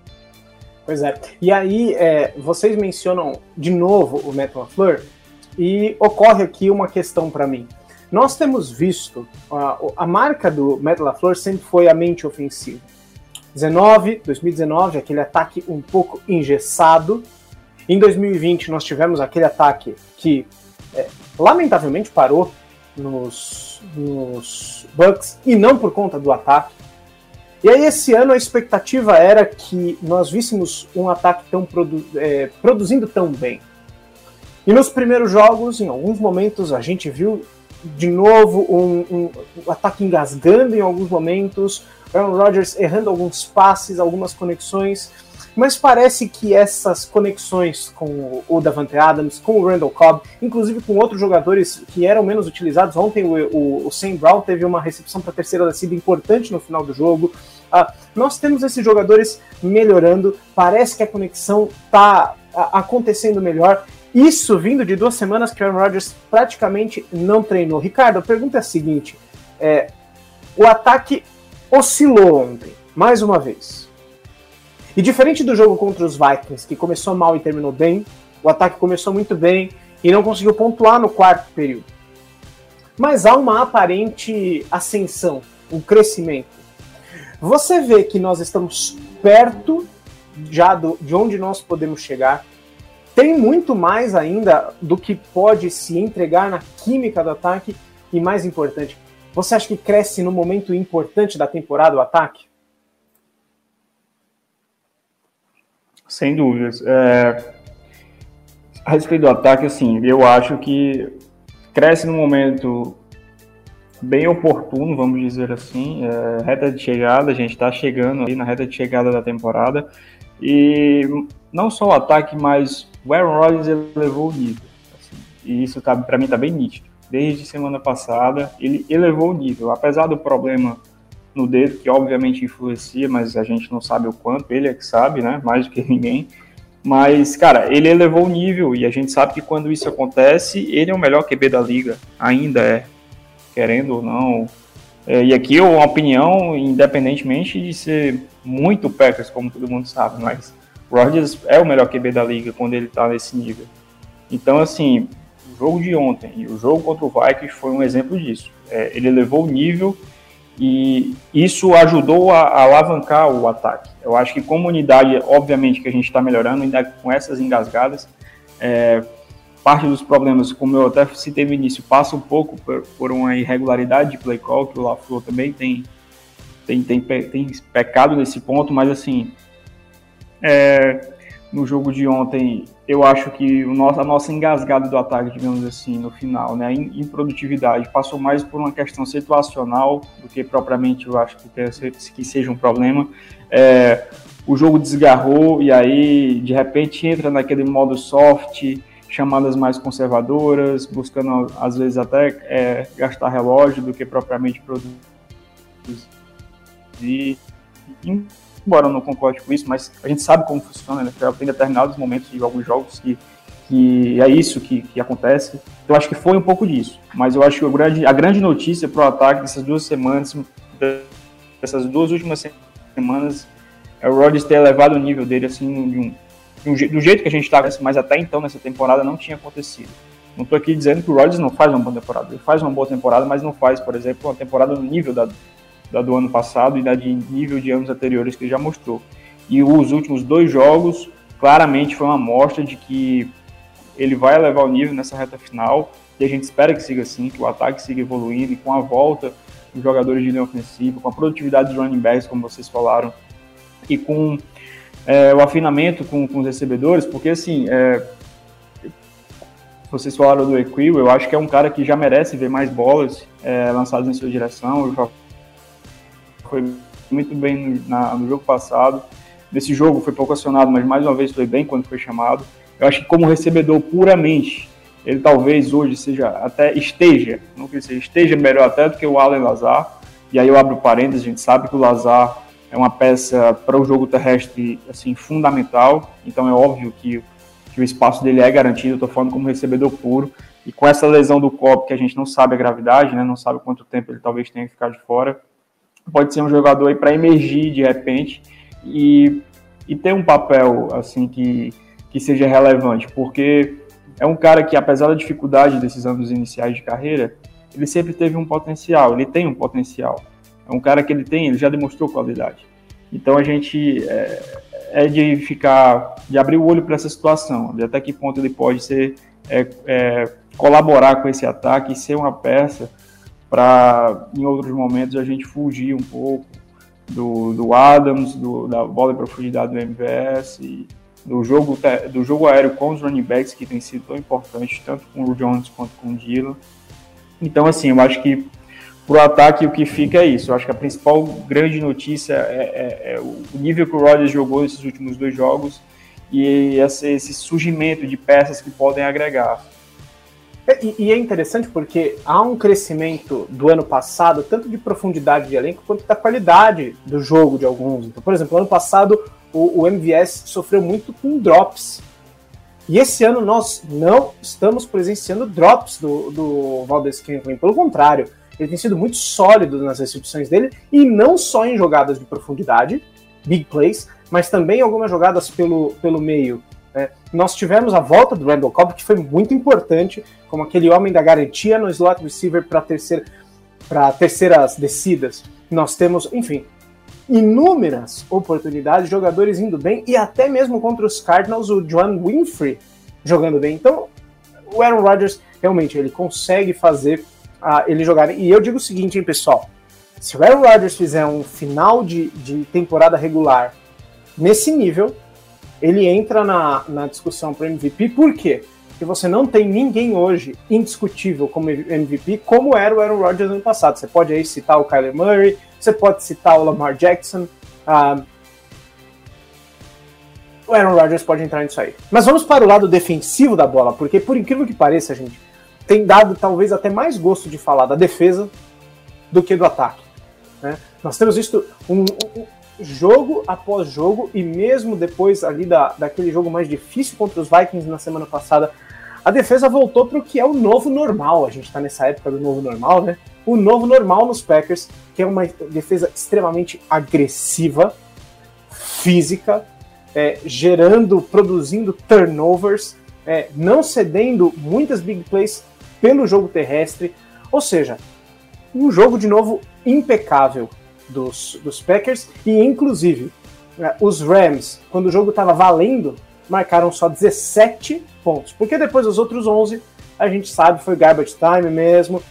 Pois é. E aí, é, vocês mencionam de novo o Matt LaFleur e ocorre aqui uma questão para mim. Nós temos visto a, a marca do Matt LaFleur sempre foi a mente ofensiva. 19, 2019, aquele ataque um pouco engessado. Em 2020, nós tivemos aquele ataque que é, lamentavelmente parou nos, nos Bucks e não por conta do ataque. E aí, esse ano, a expectativa era que nós víssemos um ataque tão produ é, produzindo tão bem. E nos primeiros jogos, em alguns momentos, a gente viu de novo um, um, ataque engasgando em alguns momentos, Aaron Rodgers errando alguns passes, algumas conexões, mas parece que essas conexões com o Davante Adams, com o Randall Cobb, inclusive com outros jogadores que eram menos utilizados, ontem o, o, o Sam Brown teve uma recepção para a terceira descida importante no final do jogo, uh, nós temos esses jogadores melhorando, parece que a conexão está acontecendo melhor, isso vindo de duas semanas que o Aaron Rodgers praticamente não treinou. Ricardo, a pergunta é a seguinte: é, o ataque oscilou ontem, mais uma vez. E diferente do jogo contra os Vikings, que começou mal e terminou bem, o ataque começou muito bem e não conseguiu pontuar no quarto período. Mas há uma aparente ascensão, um crescimento. Você vê que nós estamos perto já do, de onde nós podemos chegar tem muito mais ainda do que pode se entregar na química do ataque e mais importante, você acha que cresce no momento importante da temporada o ataque? Sem dúvidas. É... A respeito do ataque, assim, eu acho que cresce no momento bem oportuno, vamos dizer assim, é, reta de chegada, a gente está chegando ali na reta de chegada da temporada e não só o ataque, mas o Aaron Rodgers elevou o nível. Assim, e isso tá, para mim está bem nítido. Desde semana passada, ele elevou o nível. Apesar do problema no dedo, que obviamente influencia, mas a gente não sabe o quanto, ele é que sabe, né? Mais do que ninguém. Mas, cara, ele elevou o nível e a gente sabe que quando isso acontece, ele é o melhor QB da liga. Ainda é, querendo ou não. É, e aqui uma opinião, independentemente de ser muito Packers, como todo mundo sabe, mas Rodgers é o melhor QB da liga quando ele tá nesse nível. Então, assim, o jogo de ontem e o jogo contra o Vikings foi um exemplo disso. É, ele elevou o nível e isso ajudou a, a, alavancar o ataque. Eu acho que como unidade, obviamente que a gente está melhorando, ainda com essas engasgadas, é, parte dos problemas, como eu até citei no início, passa um pouco por, por uma irregularidade de play call, que o LaFleur também tem, tem, tem, tem pecado nesse ponto, mas assim, é, no jogo de ontem, eu acho que o nosso, a nossa engasgada do ataque, digamos assim, no final, né, em, produtividade, passou mais por uma questão situacional do que propriamente eu acho que, que seja um problema. É, o jogo desgarrou e aí, de repente, entra naquele modo soft, chamadas mais conservadoras, buscando, às vezes, até é, gastar relógio do que propriamente produzir. Embora eu não concorde com isso, mas a gente sabe como funciona, né? Tem determinados momentos de alguns jogos que, que é isso que, que acontece. Então, eu acho que foi um pouco disso. Mas eu acho que a grande, a grande notícia para o ataque dessas duas semanas, dessas duas últimas semanas, é o Rodgers ter elevado o nível dele, assim, de um, do jeito que a gente estava, mas até então nessa temporada não tinha acontecido. Não estou aqui dizendo que o Rodgers não faz uma boa temporada. Ele faz uma boa temporada, mas não faz, por exemplo, uma temporada no nível da, da do ano passado e da de nível de anos anteriores que ele já mostrou. E os últimos dois jogos, claramente foi uma amostra de que ele vai elevar o nível nessa reta final e a gente espera que siga assim, que o ataque siga evoluindo e com a volta dos jogadores de linha ofensiva, com a produtividade dos running backs, como vocês falaram, e com é, o afinamento com, com os recebedores, porque assim, é, vocês falaram do Equil, eu acho que é um cara que já merece ver mais bolas é, lançadas em sua direção. Já foi muito bem no, na, no jogo passado. Nesse jogo foi pouco acionado, mas mais uma vez foi bem quando foi chamado. Eu acho que como recebedor puramente, ele talvez hoje seja até esteja, não dizer, esteja melhor até do que o Allen Lazar. E aí eu abro parênteses, a gente sabe que o Lazar é uma peça para o jogo terrestre assim fundamental, então é óbvio que, que o espaço dele é garantido, estou falando como recebedor puro. E com essa lesão do copo, que a gente não sabe a gravidade, né, não sabe quanto tempo ele talvez tenha que ficar de fora, pode ser um jogador aí para emergir de repente e, e ter um papel assim que, que seja relevante, porque é um cara que, apesar da dificuldade desses anos iniciais de carreira, ele sempre teve um potencial, ele tem um potencial. É um cara que ele tem, ele já demonstrou qualidade. Então a gente é, é de ficar, de abrir o olho para essa situação, de até que ponto ele pode ser, é, é, colaborar com esse ataque e ser uma peça para, em outros momentos, a gente fugir um pouco do, do Adams, do, da bola em profundidade do MVS, do jogo, do jogo aéreo com os running backs, que tem sido tão importante, tanto com o Jones quanto com o Dylan. Então, assim, eu acho que pro ataque o que fica é isso. Eu acho que a principal grande notícia é, é, é o nível que o Rodgers jogou nesses últimos dois jogos e esse, esse surgimento de peças que podem agregar. É, e, e, é interessante porque há um crescimento do ano passado, tanto de profundidade de elenco quanto da qualidade do jogo de alguns. Então, por exemplo, ano passado o, o MVS sofreu muito com drops. E esse ano nós não estamos presenciando drops do, do Valdez Scantling, pelo contrário, ele tem sido muito sólido nas recepções dele, e não só em jogadas de profundidade, big plays, mas também algumas jogadas pelo, pelo meio. Nós tivemos a volta do Randall Cobb, que foi muito importante, como aquele homem da garantia no slot receiver para terceira, terceiras descidas. Nós temos, enfim, inúmeras oportunidades, jogadores indo bem, e até mesmo contra os Cardinals, o John Winfrey jogando bem. Então, o Aaron Rodgers, realmente, ele consegue fazer uh, ele jogar. E eu digo o seguinte, hein, pessoal. Se o Aaron Rodgers fizer um final de, de temporada regular nesse nível, ele entra na, na discussão para MVP. Por quê? Porque você não tem ninguém hoje indiscutível como MVP, como era o Aaron Rodgers no passado. Você pode aí citar o Kyler Murray, você pode citar o Lamar Jackson. Uh, o Aaron Rodgers pode entrar nisso aí. Mas vamos para o lado defensivo da bola, porque por incrível que pareça, gente, tem dado talvez até mais gosto de falar da defesa do que do ataque. Né? Nós temos visto um, um, jogo após jogo, e mesmo depois ali da, daquele jogo mais difícil contra os Vikings na semana passada, a defesa voltou para o que é o novo normal. A gente está nessa época do novo normal, né? O novo normal nos Packers, que é uma defesa extremamente agressiva, física, é, gerando, produzindo turnovers, é, não cedendo muitas big plays pelo jogo terrestre. Ou seja, um jogo de novo impecável dos, dos Packers e inclusive né, os Rams, quando o jogo estava valendo, marcaram só 17 pontos, porque depois os outros 11 a gente sabe foi garbage time mesmo.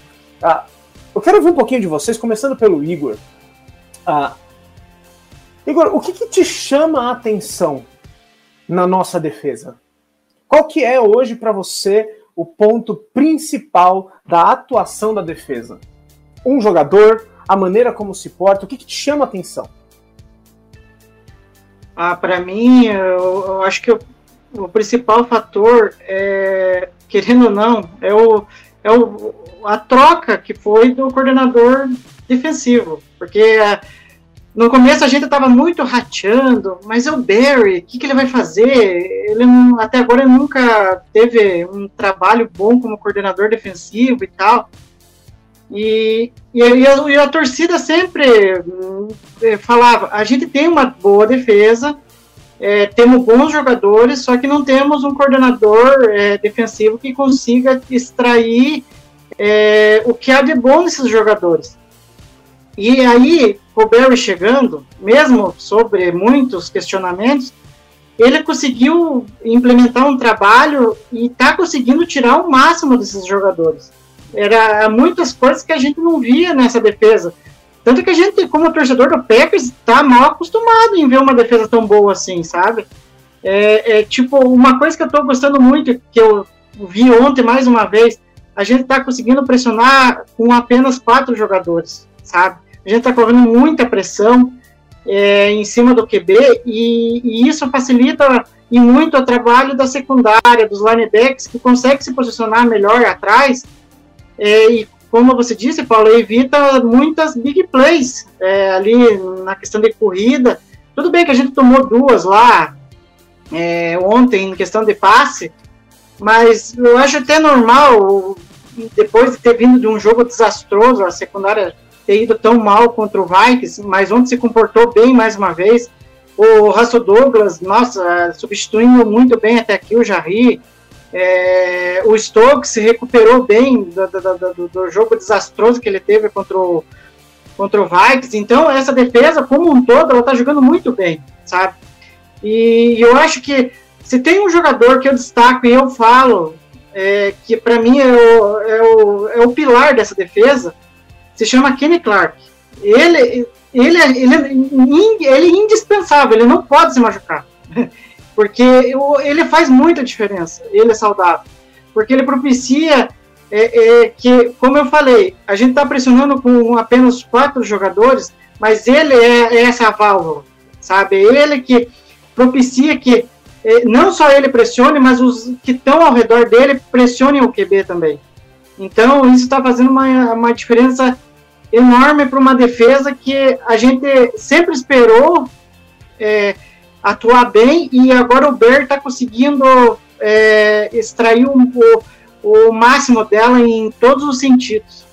Ah, eu quero ouvir um pouquinho de vocês, começando pelo Igor. Ah, Igor, o que, que te chama a atenção na nossa defesa? Qual que é hoje para você o ponto principal da atuação da defesa? Um jogador, a maneira como se porta, o que, que te chama a atenção? Ah, para mim, eu, eu, acho que o, principal fator, é, querendo ou não, é, o, é o, a troca que foi do coordenador defensivo. Porque é, no começo a gente estava muito rateando, mas é o Barry, o que, que, ele vai fazer? Ele até agora nunca teve um trabalho bom como coordenador defensivo e tal. E, e, a, e a, torcida sempre é, falava: a gente tem uma boa defesa, é, temos bons jogadores, só que não temos um coordenador é, defensivo que consiga extrair é, o que há de bom nesses jogadores. E aí, o Barry chegando, mesmo sobre muitos questionamentos, ele conseguiu implementar um trabalho e está conseguindo tirar o máximo desses jogadores. Era muitas coisas que a gente não via nessa defesa. Tanto que a gente, como torcedor do Packers, está mal acostumado em ver uma defesa tão boa assim, sabe? É, é, tipo, uma coisa que eu tô gostando muito, que eu vi ontem mais uma vez, a gente tá conseguindo pressionar com apenas quatro jogadores, sabe? A gente tá correndo muita pressão é, em cima do QB e, e, isso facilita e muito o trabalho da secundária, dos linebacks, que consegue se posicionar melhor atrás é, e como você disse, Paulo, evita muitas big plays é, ali na questão de corrida. Tudo bem que a gente tomou duas lá, é, ontem em questão de passe, mas eu acho até normal, depois de ter vindo de um jogo desastroso, a secundária ter ido tão mal contra o Vikings, mas ontem se comportou bem mais uma vez. O Russell Douglas, nossa, substituindo muito bem até aqui o Jarry. É, o Stokes se recuperou bem do, do, do, do, jogo desastroso que ele teve contra o, contra o Vikings. Então, essa defesa, como um todo, ela tá jogando muito bem, sabe? E eu acho que se tem um jogador que eu destaco e eu falo é, que para mim é o, é, o, é o pilar dessa defesa, se chama Kenny Clark. Ele, ele, ele, ele é indispensável, ele não pode se machucar. [LAUGHS] Porque ele faz muita diferença, ele é saudável. Porque ele propicia é, é, que, como eu falei, a gente está pressionando com apenas quatro jogadores, mas ele é, é essa válvula, sabe? Ele que propicia que eh, não só ele pressione, mas os que estão ao redor dele pressionem o QB também. Então, isso está fazendo uma, uma diferença enorme para uma defesa que a gente sempre esperou é, atuar bem e agora o Bear está conseguindo é, extrair o, o, o, máximo dela em todos os sentidos.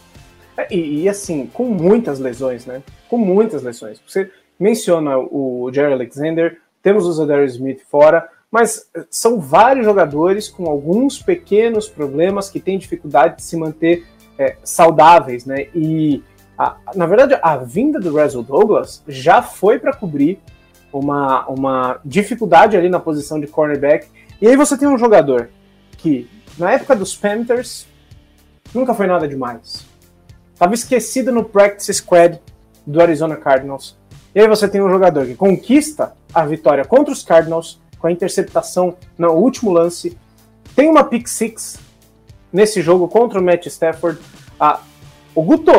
E, e, assim, com muitas lesões, né? Com muitas lesões. Você menciona o Jerry Alexander, temos o Zadarius Smith fora, mas são vários jogadores com alguns pequenos problemas que têm dificuldade de se manter é, saudáveis, né? E a, na verdade a vinda do Russell Douglas já foi para cobrir uma, uma dificuldade ali na posição de cornerback. E aí você tem um jogador que na época dos Panthers nunca foi nada demais. Estava esquecido no practice squad do Arizona Cardinals. E aí você tem um jogador que conquista a vitória contra os Cardinals com a interceptação no último lance. Tem uma pick six nesse jogo contra o Matt Stafford. Ah, o Guto,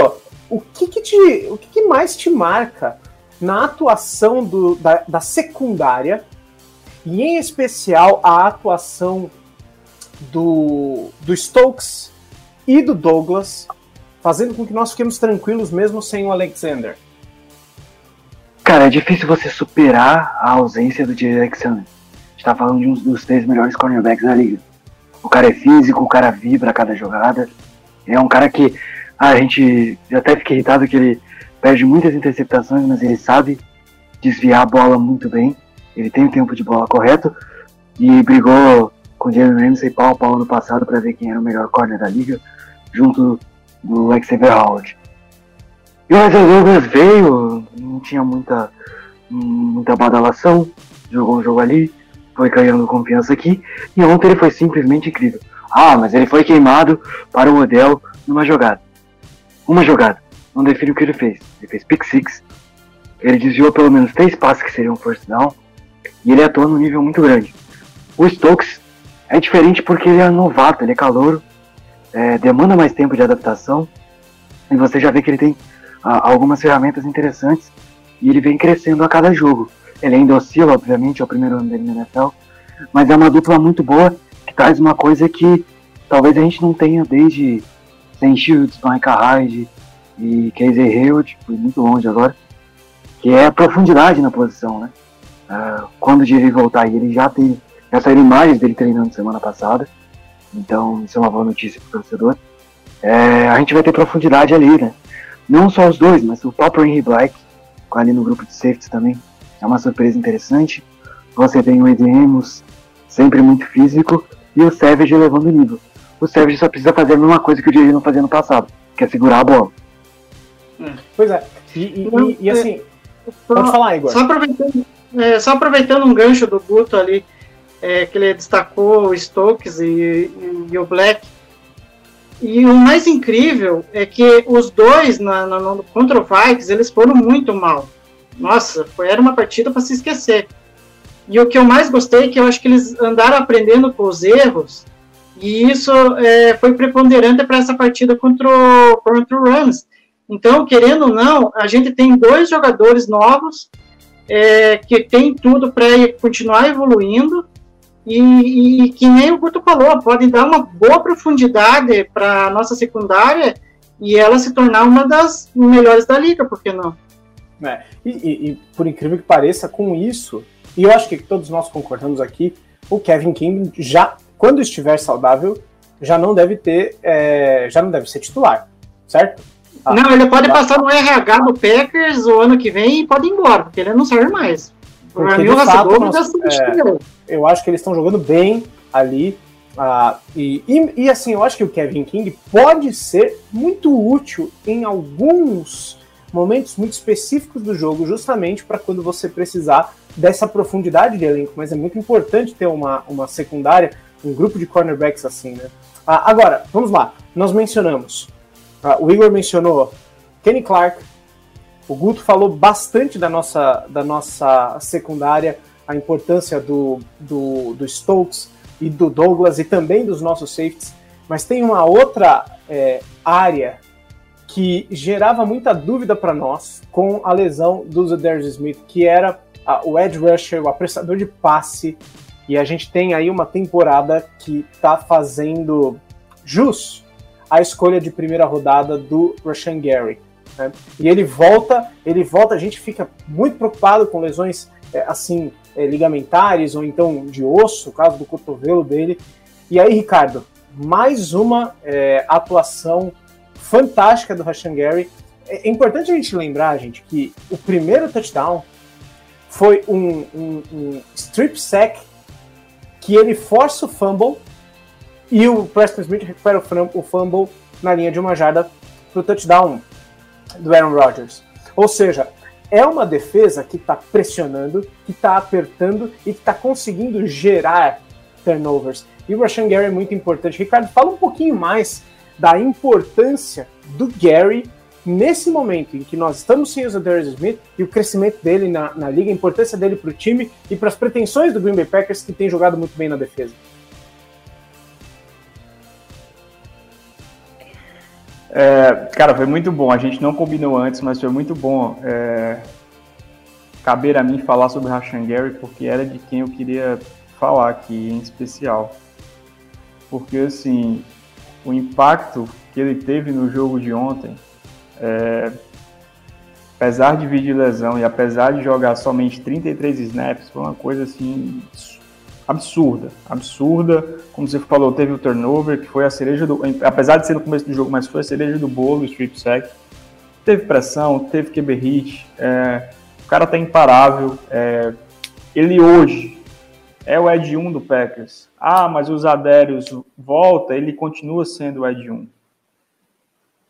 o que, que, te, o que, que mais te marca na atuação do, da, da secundária e em especial a atuação do, do Stokes e do Douglas, fazendo com que nós fiquemos tranquilos mesmo sem o Alexander? Cara, é difícil você superar a ausência do Jerry Alexander. A gente tá falando de um dos três melhores cornerbacks da liga. O cara é físico, o cara vibra a cada jogada. É um cara que ah, a gente até fica irritado que ele perde muitas interceptações, mas ele sabe desviar a bola muito bem. Ele tem o tempo de bola correto e brigou com o Jalen Ramsey pau a pau no passado para ver quem era o melhor corner da liga, junto do Xavier Howard. E o Isaiah Douglas veio, não tinha muita, muita badalação, jogou um jogo ali, foi ganhando confiança aqui, e ontem ele foi simplesmente incrível. Ah, mas ele foi queimado para o Odell numa jogada. Uma jogada. Não define o que ele fez. Ele fez pick six, ele desviou pelo menos três passes que seriam first down, e ele atua num nível muito grande. O Stokes é diferente porque ele é novato, ele é calouro, é, demanda mais tempo de adaptação, e você já vê que ele tem algumas ferramentas interessantes e ele vem crescendo a cada jogo. Ele ainda oscila, obviamente, é o primeiro ano dele na NFL, mas é uma dupla muito boa que traz uma coisa que talvez a gente não tenha desde Sam Shields, Micah Hyde e Casey Hayward, foi muito longe agora, que é a profundidade na posição, né? Uh, quando o voltar, ele já tem, já saíram imagens dele treinando semana passada, então isso é uma boa notícia para o torcedor. É, a gente vai ter profundidade ali, né? Não só os dois, mas o próprio Henry Black, ali no grupo de safeties também, é uma surpresa interessante. Você tem o Edemos, sempre muito físico, e o Savage elevando o nível. O Savage só precisa fazer a mesma coisa que o Jerry não fazia no passado, que é segurar a bola. Pois é, e, e, e, e assim, só, pode falar, Igor. Só aproveitando, é, só aproveitando um gancho do Guto ali, é, que ele destacou o Stokes e, e, e o Black, E o mais incrível é que os dois na, na, no, contra o Vikings, eles foram muito mal. Nossa, foi, era uma partida para se esquecer. E o que eu mais gostei é que eu acho que eles andaram aprendendo com os erros, e isso é, foi preponderante para essa partida contra o, contra o Rams. Então, querendo ou não, a gente tem dois jogadores novos é, que tem tudo para continuar evoluindo e, e, que nem o Guto falou, podem dar uma boa profundidade para a nossa secundária e ela se tornar uma das melhores da liga, por que não? É, e, e, e, por incrível que pareça, com isso, e eu acho que todos nós concordamos aqui, o Kevin King já, quando estiver saudável, já não deve ter, é, já não deve ser titular, certo? Ah, não, ele pode passar no RH do Packers o ano que vem e pode ir embora, porque ele não serve mais. Porque, mim, fato, nós, é, eu acho que eles estão jogando bem ali. Uh, e, e, e, assim, eu acho que o Kevin King pode ser muito útil em alguns momentos muito específicos do jogo, justamente para quando você precisar dessa profundidade de elenco. Mas é muito importante ter uma, uma secundária, um grupo de cornerbacks assim, né? Uh, agora, vamos lá. Nós mencionamos Uh, o Igor mencionou Kenny Clark, o Guto falou bastante da nossa, da nossa secundária, a importância do, do, do Stokes e do Douglas e também dos nossos safeties, mas tem uma outra é, área que gerava muita dúvida para nós com a lesão do Zadarius Smith, que era uh, o edge rusher, o apressador de passe, e a gente tem aí uma temporada que está fazendo jus a escolha de primeira rodada do Rashan Gary. Né? E ele volta, ele volta, a gente fica muito preocupado com lesões é, assim é, ligamentares ou então de osso, o caso do cotovelo dele. E aí, Ricardo, mais uma é, atuação fantástica do Rashan Gary. É, é importante a gente lembrar, gente, que o primeiro touchdown foi um, um, um strip sack que ele força o fumble e o Preston Smith recupera o fumble na linha de uma jarda para o touchdown do Aaron Rodgers. Ou seja, é uma defesa que está pressionando, que está apertando e que está conseguindo gerar turnovers. E o Rashan Gary é muito importante. Ricardo, fala um pouquinho mais da importância do Gary nesse momento em que nós estamos sem o Zadarius Smith e o crescimento dele na, na liga, a importância dele para o time e para as pretensões do Green Bay Packers, que tem jogado muito bem na defesa. É, cara, foi muito bom. A gente não combinou antes, mas foi muito bom é, caber a mim falar sobre Rashan Gary, porque era de quem eu queria falar aqui em especial. Porque, assim, o impacto que ele teve no jogo de ontem, é, apesar de vir de lesão e apesar de jogar somente 33 snaps, foi uma coisa, assim, absurda, absurda. Como você falou, teve o turnover, que foi a cereja do. Apesar de ser no começo do jogo, mas foi a cereja do bolo, o strip sack. Teve pressão, teve QB hit. É, o cara tá imparável. É, ele hoje é o Ed 1 do Packers. Ah, mas os Adérios volta, ele continua sendo o Ed 1.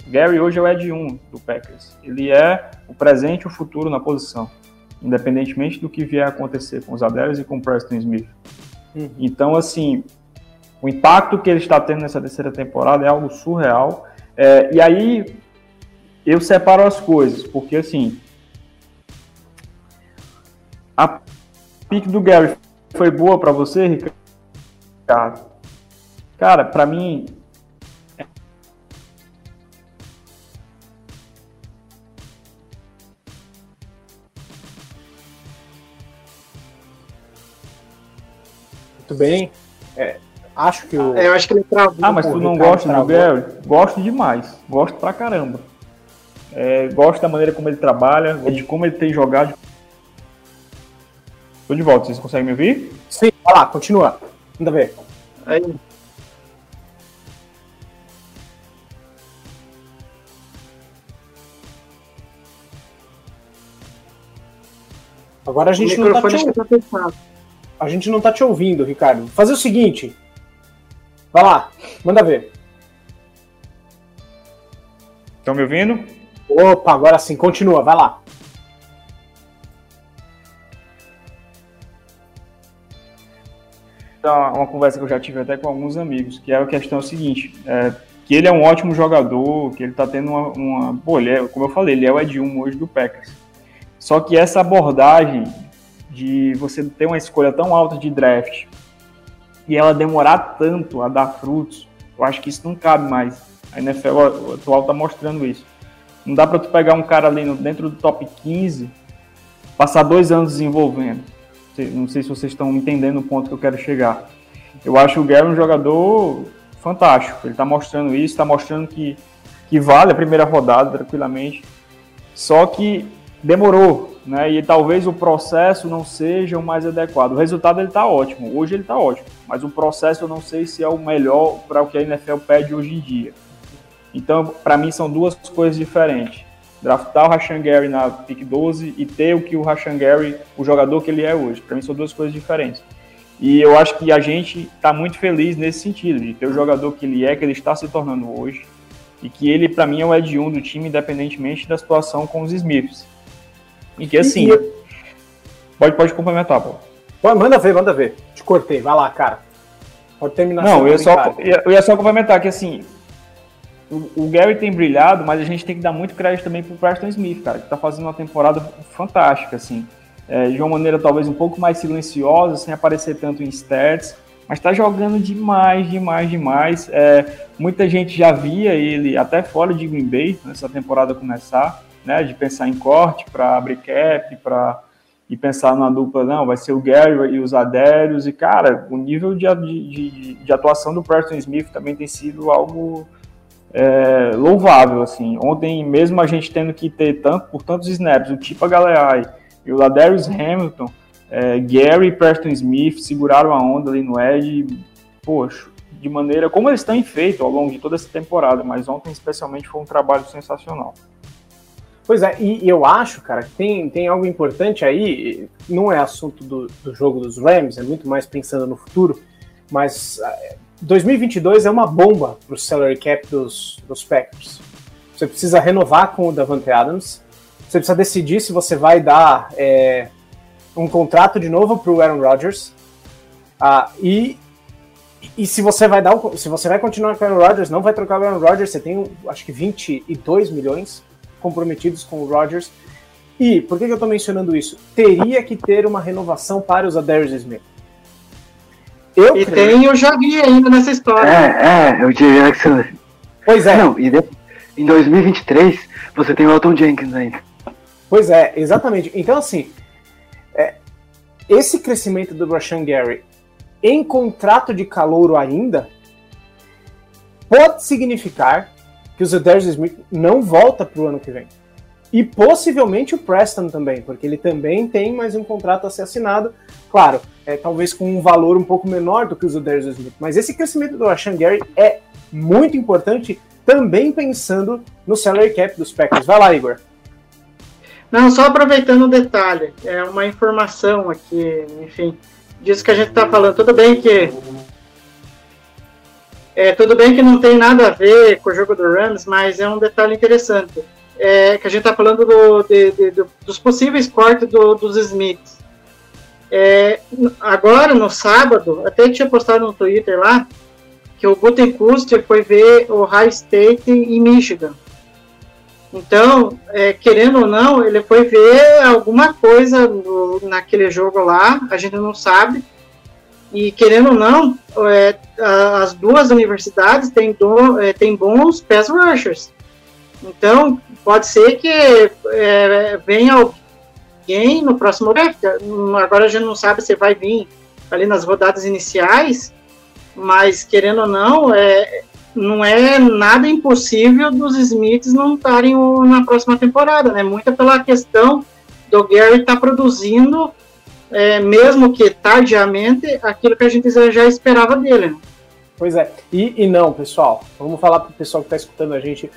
Gary hoje é o Ed 1 do Packers. Ele é o presente e o futuro na posição independentemente do que vier a acontecer com os Adelios e com o Preston Smith. Uhum. Então, assim, o impacto que ele está tendo nessa terceira temporada é algo surreal. É, e aí eu separo as coisas, porque assim, a pick do Gary foi boa para você, Ricardo? Cara, para mim muito bem. É, acho que o. É, eu acho que ele travou. Ah, mas tu não gosta do Gary? Gosto demais. Gosto pra caramba. É, gosto da maneira como ele trabalha, de como ele tem jogado. Tô de volta, vocês conseguem me ouvir? Sim, vai lá, continua. Manda ver. Aí. Agora a gente não tá te ouvindo. A gente não tá te ouvindo, Ricardo. Fazer o seguinte. Vai lá, manda ver. Estão me ouvindo? Opa, agora sim, continua, vai lá. Então, uma conversa que eu já tive até com alguns amigos, que é a questão seguinte: é, que ele é um ótimo jogador, que ele tá tendo uma. uma pô, é, como eu falei, ele é o Ed 1 hoje do Packers. Só que essa abordagem de você ter uma escolha tão alta de draft e ela demorar tanto a dar frutos, eu acho que isso não cabe mais. A NFL atual tá mostrando isso. Não dá para tu pegar um cara ali no, dentro do top 15, passar dois anos desenvolvendo. Não sei se vocês estão entendendo o ponto que eu quero chegar. Eu acho o Gary um jogador fantástico. Ele está mostrando isso, está mostrando que, que vale a primeira rodada tranquilamente. Só que demorou, né? E talvez o processo não seja o mais adequado. O resultado ele está ótimo. Hoje ele está ótimo, mas o processo eu não sei se é o melhor para o que a NFL pede hoje em dia. Então, para mim são duas coisas diferentes. Draftar o Rashan Gary na pick 12 e ter o que o Rashan Gary, o jogador que ele é hoje. Para mim são duas coisas diferentes. E eu acho que a gente está muito feliz nesse sentido, de ter o jogador que ele é, que ele está se tornando hoje, e que ele, para mim, é o Ed 1 do time, independentemente da situação com os Smiths. E que assim. E... Pode, pode complementar, pô. Manda ver, manda ver. Te cortei, vai lá, cara. Pode terminar. Não, eu ia, só, eu ia só complementar que assim. O, o, Gary tem brilhado, mas a gente tem que dar muito crédito também pro Preston Smith, cara, que tá fazendo uma temporada fantástica, assim é, de uma maneira talvez um pouco mais silenciosa, sem aparecer tanto em stats, mas está jogando demais, demais, demais. É, muita gente já via ele até fora de Green Bay nessa temporada começar, né, de pensar em corte para abrir cap, para e pensar na dupla, não, vai ser o Gary e os Adérios, e cara, o nível de, de, de atuação do Preston Smith também tem sido algo é, louvável, assim. Ontem, mesmo a gente tendo que ter tanto, por tantos snaps, o Tipa Galeai, e o Ladarius Hamilton, é, Gary e Preston Smith seguraram a onda ali no Ed, poxa, de maneira como eles têm feito ao longo de toda essa temporada, mas ontem especialmente foi um trabalho sensacional. Pois é, e, eu acho, cara, que tem, tem algo importante aí, não é assunto do, do jogo dos Rams, é muito mais pensando no futuro, mas 2022 é, é uma bomba para o salary cap dos, dos Packers. Você precisa renovar com o Davante Adams, você precisa decidir se você vai dar é, um contrato de novo para o Aaron Rodgers uh, e, e se você vai dar se você vai continuar com o Aaron Rodgers, não vai trocar o Aaron Rodgers, você tem acho que 22 milhões comprometidos com o Rodgers. E por que, que eu estou mencionando isso? Teria que ter uma renovação para os Adarius Smith. Eu e creio... tem o Javi ainda nessa história. É, é, o Jackson. Pois é. Não, e de... em 2023 você tem o Elton Jenkins ainda. Pois é, exatamente. Então, assim, é, esse crescimento do Rashan Gary em contrato de calouro ainda pode significar que o Zedarius Smith não volta para o ano que vem. E possivelmente o Preston também, porque ele também tem mais um contrato a ser assinado. Claro, é, talvez com um valor um pouco menor do que o Zedarius Smith. Mas esse crescimento do Rashan Gary é muito importante, também pensando no salary cap dos Packers. Vai lá, Igor. Não, só aproveitando um detalhe, é uma informação aqui, enfim, disso que a gente está falando. Tudo bem que é, tudo bem que não tem nada a ver com o jogo do Rams, mas é um detalhe interessante. É, que a gente está falando do, de, de, do, dos possíveis cortes do, dos Smiths. É, agora, no sábado, até tinha postado no Twitter lá, que o Gutenkust foi ver o High State em Michigan. Então, é, querendo ou não, ele foi ver alguma coisa no, naquele jogo lá, a gente não sabe. E querendo ou não, é, as duas universidades têm, do, é, têm bons pass rushers. Então, pode ser que é, venha alguém no próximo draft. Agora a gente não sabe se vai vir ali nas rodadas iniciais, mas querendo ou não, é, não é nada impossível dos Smiths não estarem na próxima temporada, né? Muito pela questão do Gary estar tá produzindo, é, mesmo que tardiamente, aquilo que a gente já esperava dele. Né? Pois é, e, e não, pessoal, vamos falar para o pessoal que está escutando a gente.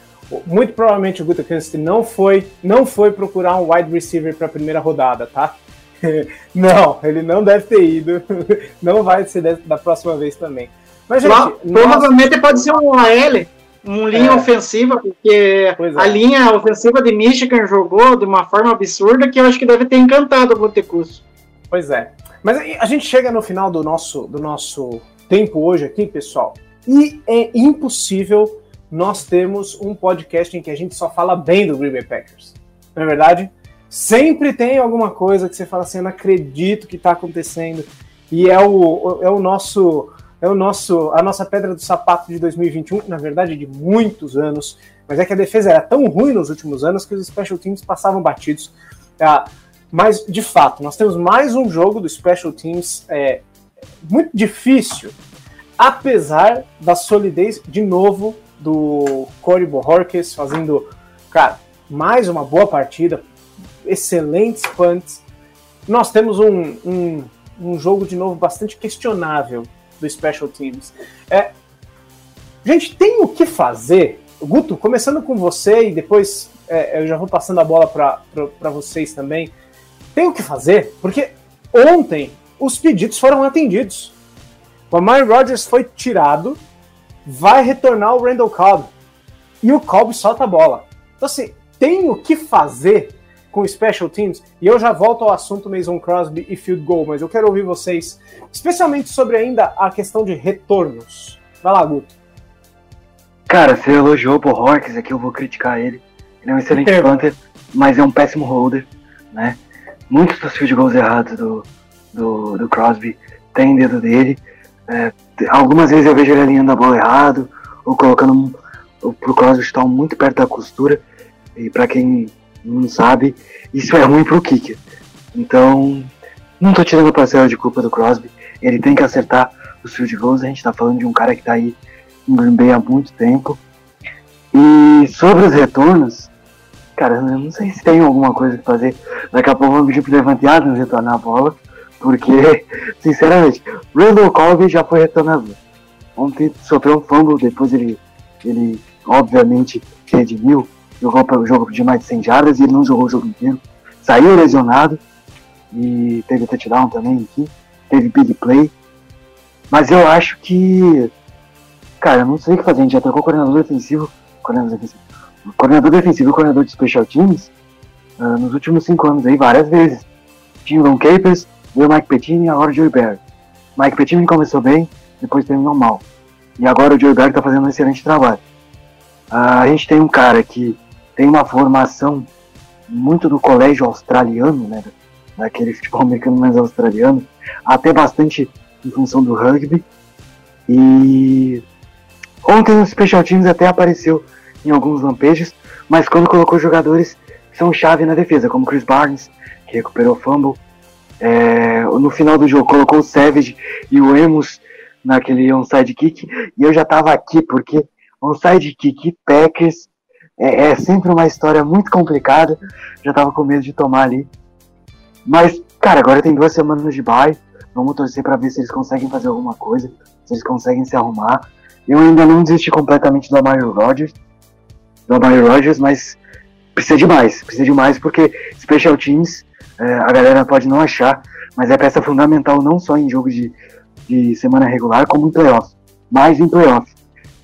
Muito provavelmente o Guta Kansky não foi, não foi procurar um wide receiver para a primeira rodada, tá? [LAUGHS] não, ele não deve ter ido, [LAUGHS] não vai ser da próxima vez também. Mas, gente, Lá, provavelmente pode ser um AL, um linha é. ofensiva, porque é. a linha ofensiva de Michigan jogou de uma forma absurda que eu acho que deve ter encantado o Botecus. Pois é. Mas a gente chega no final do nosso, do nosso tempo hoje aqui, pessoal, e é impossível nós temos um podcast em que a gente só fala bem do Green Bay Packers. Não é verdade? Sempre tem alguma coisa que você fala assim, eu não acredito que está acontecendo. E é o, é o nosso é o nosso a nossa pedra do sapato de 2021, na verdade de muitos anos, mas é que a defesa era tão ruim nos últimos anos que os special teams passavam batidos. Ah, mas de fato, nós temos mais um jogo do special teams é, muito difícil, apesar da solidez de novo do Corey Bohorquez fazendo, cara, mais uma boa partida, excelentes punts. Nós temos um, um, um jogo de novo bastante questionável do Special Teams. É, gente, tem o que fazer? Guto, começando com você e depois é, eu já vou passando a bola para vocês também. Tem o que fazer? Porque ontem os pedidos foram atendidos. O Amari Rodgers foi tirado, vai retornar o Randall Cobb. E o Cobb solta a bola. Então, assim, tem o que fazer com Special Teams? E eu já volto ao assunto Mason Crosby e Field Goal, mas eu quero ouvir vocês, especialmente sobre ainda a questão de retornos. Vai lá, Guto. Cara, você elogiou o Hawkins, aqui eu vou criticar ele. Ele é um excelente punter, mas é um péssimo holder, né? Muitos dos field goals errados do, do, do Crosby tem dedo dele. É, algumas vezes eu vejo ele alinhando a bola errado, ou colocando o pro Crosby estar muito perto da costura. E pra quem não sabe, isso é ruim pro kicker. Então, não tô tirando a parcela de culpa do Crosby. Ele tem que acertar os field goals. A gente tá falando de um cara que tá aí em Green Bay há muito tempo. E sobre os retornos, cara, eu não sei se tem alguma coisa que fazer. Daqui a pouco vamos pedir pro Levante Adams retornar a bola, porque, [LAUGHS] sinceramente, Randall Cobb já foi retornador. Ontem sofreu um fumble, depois ele, ele obviamente, redimiu, jogou o jogo de mais de 100 jardas e ele não jogou o jogo inteiro. Saiu lesionado e teve touchdown também aqui, teve big play. Mas eu acho que Cara, eu não sei o que fazer. A gente já trocou coordenador defensivo, coordenador defensivo, coordenador defensivo e coordenador de special teams ah, nos últimos cinco anos aí, várias vezes. Tinha Ron Capers, veio Mike Pettine e agora o Joey Barry. Mike Pettine começou bem, depois terminou mal. E agora o Joey Barry tá fazendo um excelente trabalho. Ah, a gente tem um cara que tem uma formação muito do colégio australiano, né? Daquele [LAUGHS] futebol americano mais australiano, até bastante em função do rugby. E Ontem o Special Teams até apareceu em alguns lampejos, mas quando colocou jogadores que são chave na defesa, como Chris Barnes, que recuperou o fumble. É, no final do jogo colocou o Savage e o Emus naquele onside kick, e eu já tava aqui, porque onside kick e Packers é, é sempre uma história muito complicada, já tava com medo de tomar ali. Mas, cara, agora tem duas semanas de bye, vamos torcer para ver se eles conseguem fazer alguma coisa, se eles conseguem se arrumar. Eu ainda não desisti completamente do Amari Rodgers, do Amari Rodgers, mas precisa de mais, precisa de mais porque Special Teams, é, a galera pode não achar, mas é peça fundamental não só em jogo de, de semana regular, como em playoff, mais em playoff.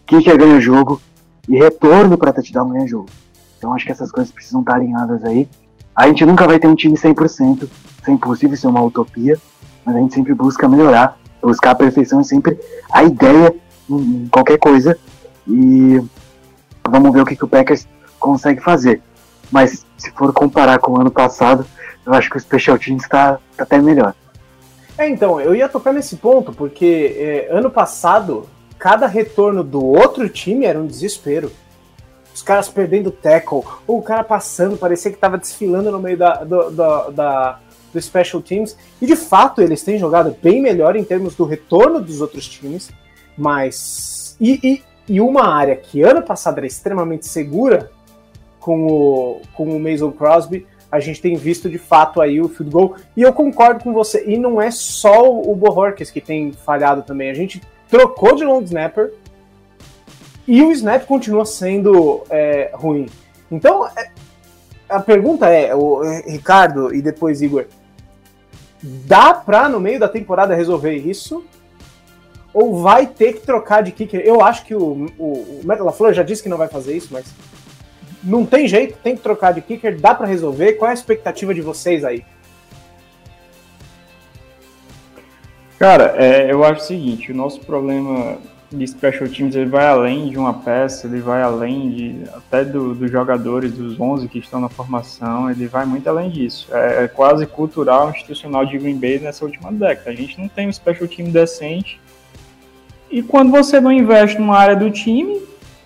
Kicker ganha jogo e retorno para touchdown ganha jogo. Então acho que essas coisas precisam estar alinhadas aí. A gente nunca vai ter um time 100%, isso é impossível, isso é uma utopia, mas a gente sempre busca melhorar, buscar a perfeição é sempre a ideia em qualquer coisa e vamos ver o que, que o Packers consegue fazer. Mas se for comparar com o ano passado, eu acho que o Special Teams está tá até melhor. É, então, eu ia tocar nesse ponto, porque é, ano passado, cada retorno do outro time era um desespero. Os caras perdendo tackle, ou o cara passando, parecia que tava desfilando no meio da, do, da- do Special Teams. E de fato, eles têm jogado bem melhor em termos do retorno dos outros times, mas. E, e, e uma área que ano passado era extremamente segura, com o, com o Mason Crosby, a gente tem visto de fato aí o field goal. E eu concordo com você. E não é só o Bohorques que tem falhado também. A gente trocou de long snapper e o snap continua sendo é, ruim. Então, é- a pergunta é, o é, Ricardo e depois Igor, dá pra no meio da temporada resolver isso? Ou vai ter que trocar de kicker? Eu acho que o, o, o Matt LaFleur já disse que não vai fazer isso, mas não tem jeito, tem que trocar de kicker, dá pra resolver. Qual é a expectativa de vocês aí? Cara, é, eu acho o seguinte, o nosso problema de special teams ele vai além de uma peça, ele vai além de até do- dos jogadores, dos 11 que estão na formação, ele vai muito além disso. É, é quase cultural, institucional de Green Bay nessa última década. A gente não tem um special team decente. E quando você não investe numa área do time,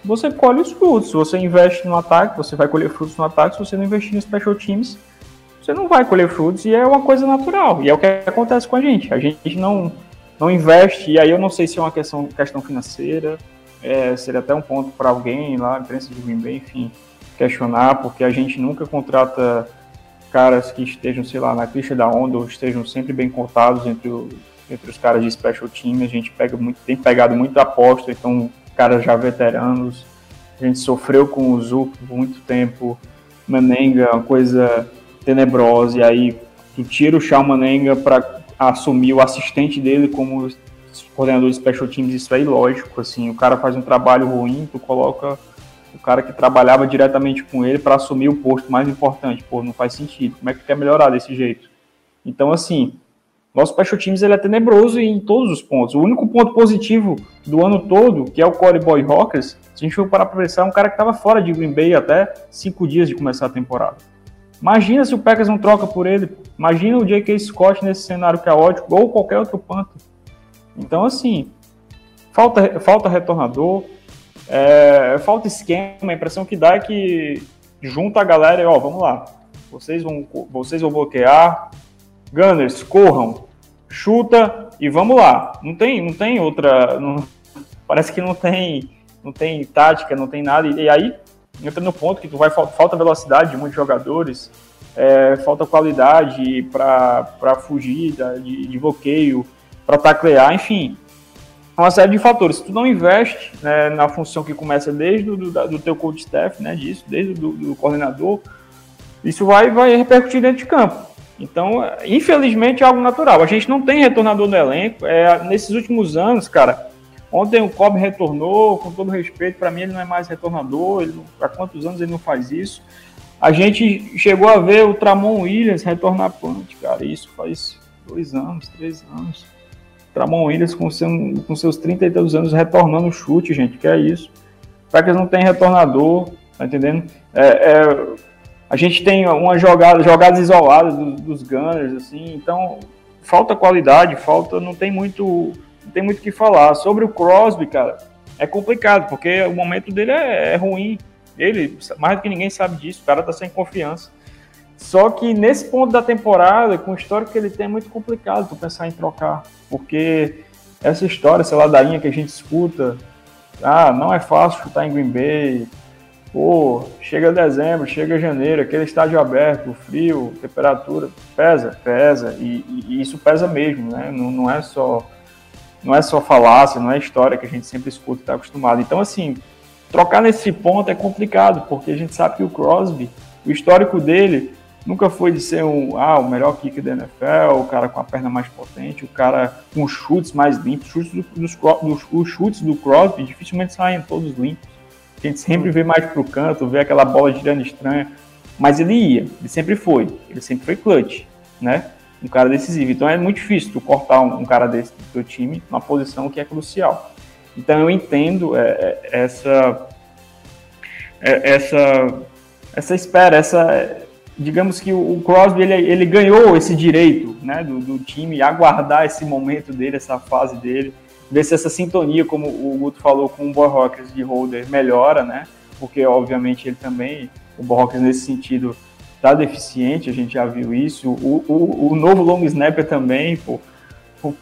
você colhe os frutos. Se você investe no ataque, você vai colher frutos no ataque. Se você não investir no special teams, você não vai colher frutos e é uma coisa natural. E é o que acontece com a gente. A gente não, não investe, e aí eu não sei se é uma questão, questão financeira, é, seria até um ponto para alguém lá, a imprensa de Bay, enfim, questionar, porque a gente nunca contrata caras que estejam, sei lá, na crista da onda ou estejam sempre bem contados entre, o- entre os caras de special team. A gente pega muito, tem pegado muito aposta, então caras já veteranos. A gente sofreu com o Zuko por muito tempo. Manenga, uma coisa tenebrosa, e aí tu tira o Shawn Manenga para assumir o assistente dele como coordenador de special teams, isso é ilógico, assim, o cara faz um trabalho ruim, tu coloca o cara que trabalhava diretamente com ele para assumir o posto mais importante, pô, não faz sentido, como é que tu quer melhorar desse jeito? Então, assim, nosso special teams ele é tenebroso em todos os pontos, o único ponto positivo do ano todo, que é o Corey Boy Rockers, se a gente for parar pra pensar, é um cara que estava fora de Green Bay até cinco dias de começar a temporada. Imagina se o Packers não troca por ele. Imagina o J.K. Scott nesse cenário caótico ou qualquer outro panto. Então, assim, falta, falta retornador, é, falta esquema. A impressão que dá é que junta a galera e, ó, vamos lá. Vocês vão, vocês vão bloquear. Gunners, corram, chuta e vamos lá. Não tem, não tem outra. não- parece que não tem, não tem tática, não tem nada. E, e aí entra no ponto que tu vai fal- falta velocidade de muitos jogadores, é, falta qualidade para fugir de, de bloqueio, para taclear, enfim, uma série de fatores. Se tu não investe né, na função que começa desde o do, do teu coach staff, né, disso, desde o do, do coordenador, isso vai, vai repercutir dentro de campo. Então, infelizmente, é algo natural. A gente não tem retornador no elenco. É, nesses últimos anos, cara, ontem o Cobb retornou, com todo respeito, para mim ele não é mais retornador. Há quantos anos ele não faz isso? A gente chegou a ver o Tramon Williams retornar punt, cara. Isso faz dois anos, três anos. Tramon Williams com, seu, com seus 30 e tantos anos retornando chute, gente, que é isso. Packers não tem retornador, tá entendendo? É, é, a gente tem uma jogada, jogadas isoladas do- dos Gunners, assim, então falta qualidade, falta, não tem muito, não tem muito o que falar. Sobre o Crosby, cara, é complicado, porque o momento dele é, é ruim. Ele, mais do que ninguém sabe disso, o cara tá sem confiança. Só que nesse ponto da temporada, com o histórico que ele tem, é muito complicado tu pensar em trocar. Porque essa história, essa ladainha que a gente escuta, ah, não é fácil chutar em Green Bay, pô, chega dezembro, chega janeiro, aquele estádio aberto, frio, temperatura, pesa, pesa, e, e- isso pesa mesmo, né? Não, não é só não é só falácia, não é história que a gente sempre escuta e está acostumado. Então, assim, trocar nesse ponto é complicado, porque a gente sabe que o Crosby, o histórico dele nunca foi de ser um, ah, o melhor kicker da NFL, o cara com a perna mais potente, o cara com chutes mais limpos. Chutes do- dos, dos- os chutes do Crosby dificilmente saem todos limpos. A gente sempre vê mais pro canto, vê aquela bola girando estranha. Mas ele ia, ele sempre foi. Ele sempre foi clutch, né? Um cara decisivo. Então é muito difícil tu cortar um, um cara desse do teu time numa posição que é crucial. Então eu entendo é, é, essa, é, essa, essa espera, essa, digamos que o, o Crosby ele, ele ganhou esse direito, né, do, do time aguardar esse momento dele, essa fase dele, ver se essa sintonia, como o Guto falou, com o Boy Rockers de Holder melhora, né, porque obviamente ele também, o Boy Rockers nesse sentido tá deficiente, a gente já viu isso, o, o, o novo long snapper também, pô, o,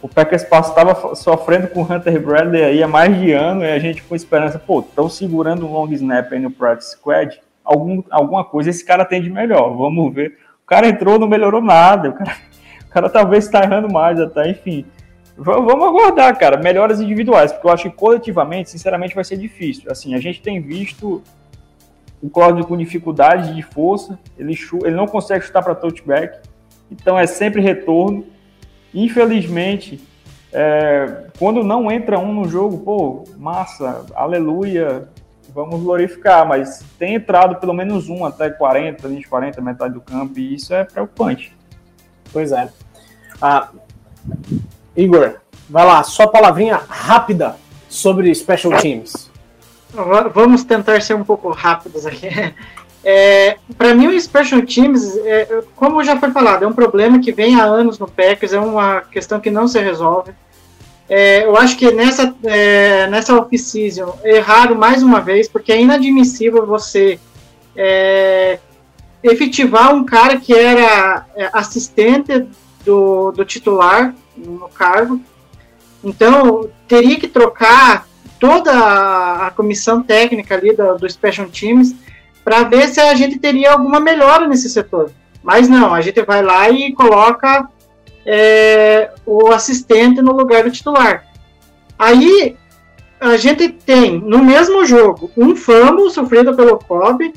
o Packers estava sofrendo com o Hunter Bradley aí há mais de ano e a gente com esperança, pô, estão segurando um long snap aí no practice squad, algum, alguma coisa esse cara tem de melhor, vamos ver. O cara entrou, não melhorou nada, o cara, o cara talvez está errando mais até, enfim. Vamos aguardar, cara, melhoras individuais, porque eu acho que coletivamente, sinceramente, vai ser difícil. Assim, a gente tem visto o Crosby com dificuldade de força, ele, ele não consegue chutar para touchback, então é sempre retorno. Infelizmente, é, quando não entra um no jogo, pô, massa, aleluia, vamos glorificar, mas tem entrado pelo menos um até 40, 20, 40, metade do campo, e isso é preocupante. Pois é. Ah, Igor, vai lá, só palavrinha rápida sobre Special Teams. Va- Vamos tentar ser um pouco rápidos aqui. [LAUGHS] É, para mim, o Special Teams, é, como já foi falado, é um problema que vem há anos no Packers, é uma questão que não se resolve. É, eu acho que nessa, é, nessa off-season erraram mais uma vez, porque é inadmissível você é, efetivar um cara que era é, assistente do, do titular no cargo. Então, teria que trocar toda a, comissão técnica ali do, do Special Teams para ver se a gente teria alguma melhora nesse setor. Mas não, a gente vai lá e coloca é, o assistente no lugar do titular. Aí a gente tem no mesmo jogo um fumble sofrido pelo Cobb,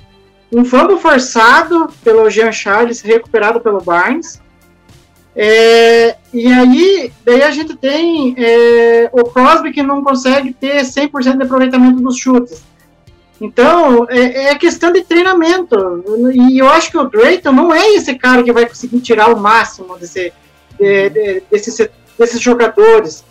um fumble forçado pelo Jean Charles, recuperado pelo Barnes. É, e aí, daí a gente tem é, o Crosby que não consegue ter 100% de aproveitamento dos chutes. Então, é, é questão de treinamento. E eu acho que o Drayton não é esse cara que vai conseguir tirar o máximo desse, de, de, desses, desses jogadores.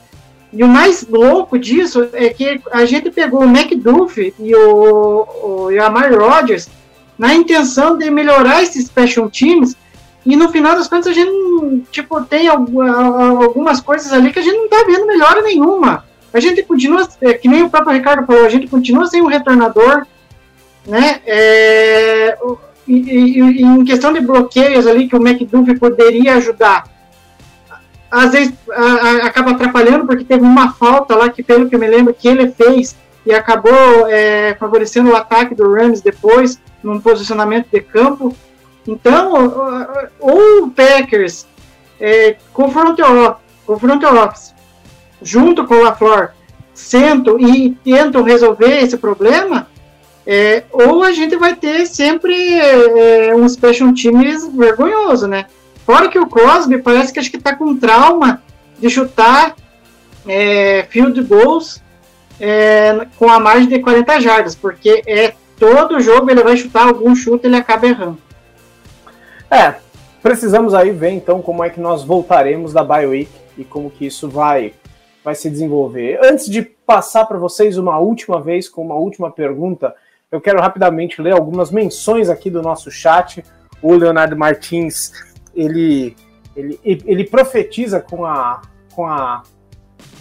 E o mais louco disso é que a gente pegou o McDuff e o, o, e o Amari Rodgers na intenção de melhorar esses special teams e no final das contas a gente tipo, tem algumas coisas ali que a gente não tá vendo melhora nenhuma. A gente continua, é, que nem o próprio Ricardo falou, a gente continua sem um retornador, né? É, e, e, e, em questão de bloqueios ali que o McDuff poderia ajudar, às vezes a, a, acaba atrapalhando porque teve uma falta lá que, pelo que eu me lembro, que ele fez e acabou é, favorecendo o ataque do Rams depois, num posicionamento de campo. Então, o, o Packers é, com o front, com o front office, junto com o LaFleur, sentam e tentam resolver esse problema, é, ou a gente vai ter sempre é, um special teams vergonhoso, né? Fora que o Crosby parece que acho que está com trauma de chutar é, field goals é, com a margem de 40 jardas, porque é todo jogo ele vai chutar algum chute ele acaba errando. É, precisamos aí ver então como é que nós voltaremos da bye week e como que isso vai vai se desenvolver. Antes de passar para vocês uma última vez com uma última pergunta, eu quero rapidamente ler algumas menções aqui do nosso chat. O Leonardo Martins, ele ele, ele profetiza com a com a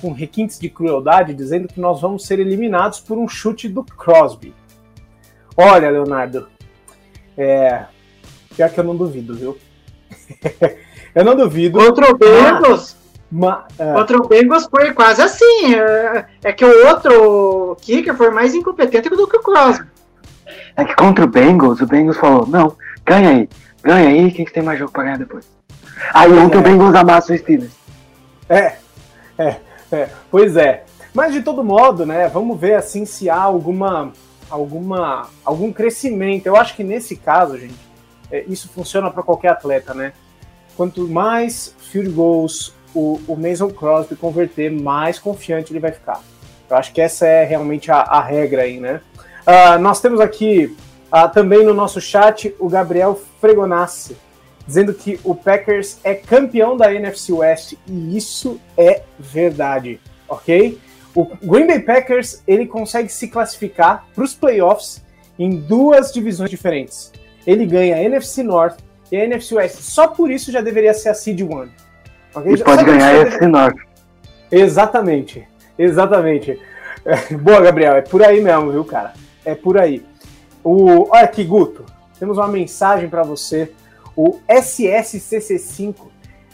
com requintes de crueldade, dizendo que nós vamos ser eliminados por um chute do Crosby. Olha, Leonardo, é, pior que eu não duvido, viu? [LAUGHS] eu não duvido. Outro Bengals. Ma, é. Outro Bengals foi quase assim. É, é, que o outro kicker foi mais incompetente do que o Crosby. É que contra o Bengals, o Bengals falou: não, ganha aí, ganha aí, quem que tem mais jogo pra ganhar depois? Aí ontem É. o Bengals amassa o Steelers. É, é, é, pois é. Mas de todo modo, né, vamos ver assim se há alguma, alguma, algum crescimento. Eu acho que nesse caso, gente, é, isso funciona para qualquer atleta, né? Quanto mais field goals o, o Mason Crosby converter, mais confiante ele vai ficar. Eu acho que essa é realmente a, a regra aí, né? Ah, nós temos aqui ah, também no nosso chat o Gabriel Fregonassi, dizendo que o Packers é campeão da NFC West e isso é verdade, ok? O Green Bay Packers ele consegue se classificar para os playoffs em duas divisões diferentes. Ele ganha a NFC North e a NFC West. Só por isso já deveria ser a Seed One. ok? E pode ganhar a FC North. Exatamente, exatamente. É, boa, Gabriel, é por aí mesmo, viu, cara? É por aí. O, olha aqui, Guto, temos uma mensagem para você. O SSCC5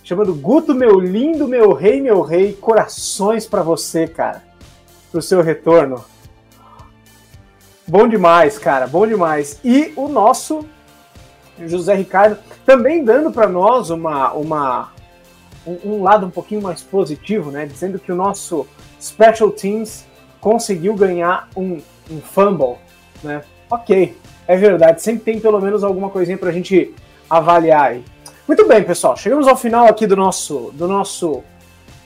chamando Guto, meu lindo, meu rei, meu rei, corações para você, cara, pro seu retorno. Bom demais, cara, bom demais. E o nosso José Ricardo também dando para nós uma, uma um, um lado um pouquinho mais positivo, né? Dizendo que o nosso Special Teams conseguiu ganhar um, um fumble, né? Ok, é verdade. Sempre tem pelo menos alguma coisinha para a gente avaliar aí. Muito bem, pessoal. Chegamos ao final aqui do nosso, do nosso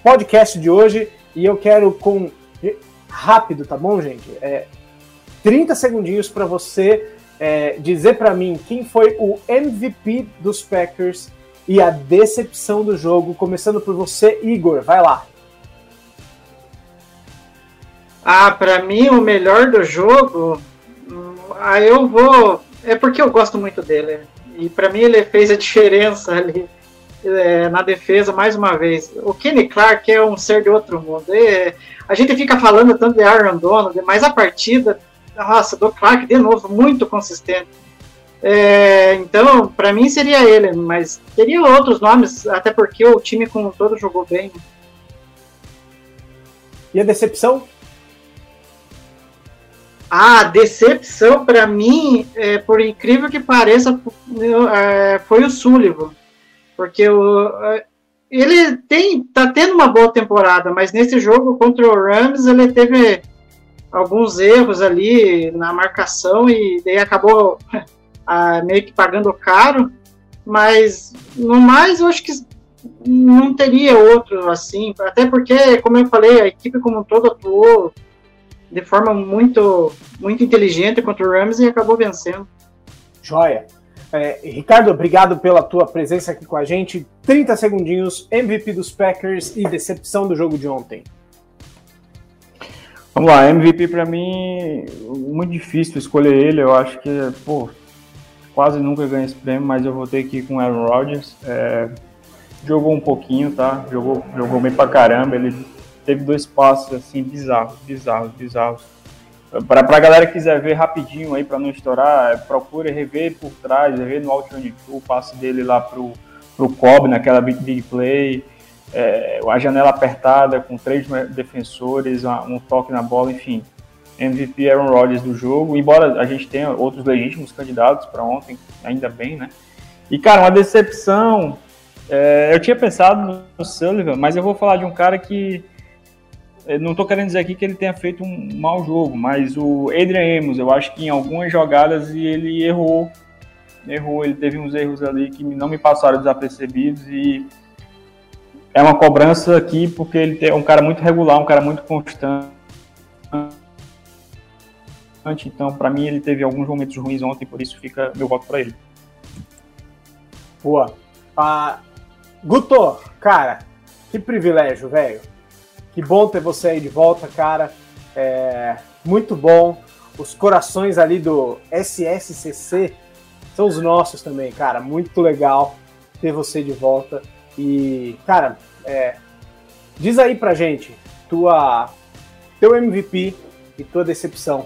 podcast de hoje e eu quero com rápido, tá bom, gente? É, 30 segundinhos para você é, dizer para mim quem foi o MVP dos Packers e a decepção do jogo, começando por você, Igor. Vai lá. Ah, pra mim o melhor do jogo, ah, eu vou. É porque eu gosto muito dele. E pra mim ele fez a diferença ali é, na defesa mais uma vez. O Kenny Clark é um ser de outro mundo. A gente fica falando tanto de Aaron Donald, mas a partida, nossa, do Clark de novo muito consistente. É, então, para mim seria ele, mas teria outros nomes, até porque o time como um todo jogou bem. E a decepção? A decepção para mim, é, por incrível que pareça, é, foi o Sullivan, porque o, é, ele tem tá tendo uma boa temporada, mas nesse jogo contra o Rams ele teve alguns erros ali na marcação e daí acabou a, [LAUGHS] meio que pagando caro, mas no mais eu acho que não teria outro assim, até porque, como eu falei, a equipe como um todo atuou de forma muito, muito inteligente contra o Rams e acabou vencendo. Joia. É, Ricardo, obrigado pela tua presença aqui com a gente. 30 segundinhos, MVP dos Packers e decepção do jogo de ontem. Vamos lá, MVP para mim, muito difícil escolher ele. Eu acho que, pô, quase nunca ganha esse prêmio, mas eu vou ter que ir com Aaron Rodgers. É, jogou um pouquinho, tá? Jogou, jogou bem pra caramba. Ele teve dois passos assim bizarros, bizarros, bizarros. Para a galera que quiser ver rapidinho aí para não estourar, é, procure rever por trás, rever no alternate o passe dele lá pro pro Cobb naquela big, big play, é, a janela apertada com três defensores, um toque na bola, enfim. MVP Aaron Rodgers do jogo, embora a gente tenha outros legítimos candidatos para ontem, ainda bem, né? E, cara, uma decepção. É, eu tinha pensado no Sullivan, mas eu vou falar de um cara que. não estou querendo dizer aqui que ele tenha feito um mau jogo, mas o Adrian Amos, eu acho que em algumas jogadas ele errou. Errou, ele teve uns erros ali que não me passaram desapercebidos e é uma cobrança aqui porque ele é um cara muito regular, um cara muito constante então, para mim, ele teve alguns momentos ruins ontem, por isso fica meu voto para ele. Boa. Ah, Guto, cara, que privilégio, velho. Que bom ter você aí de volta, cara. É, muito bom. Os corações ali do SSCC são os nossos também, cara. Muito legal ter você de volta. E, cara, é, diz aí pra gente tua, teu MVP e tua decepção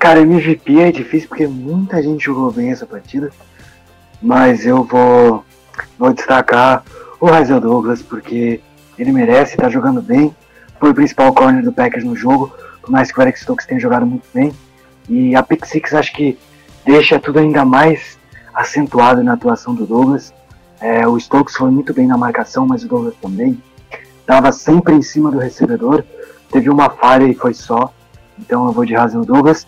Cara, MVP é difícil porque muita gente jogou bem essa partida. Mas eu vou, vou destacar o Razel Douglas, porque ele merece tá jogando bem. Foi o principal corner do Packers no jogo, por mais que o Alex Stokes tenha jogado muito bem. E a Pick Six acho que deixa tudo ainda mais acentuado na atuação do Douglas. É, o Stokes foi muito bem na marcação, mas o Douglas também. Estava sempre em cima do recebedor. Teve uma falha e foi só. Então eu vou de Razel Douglas.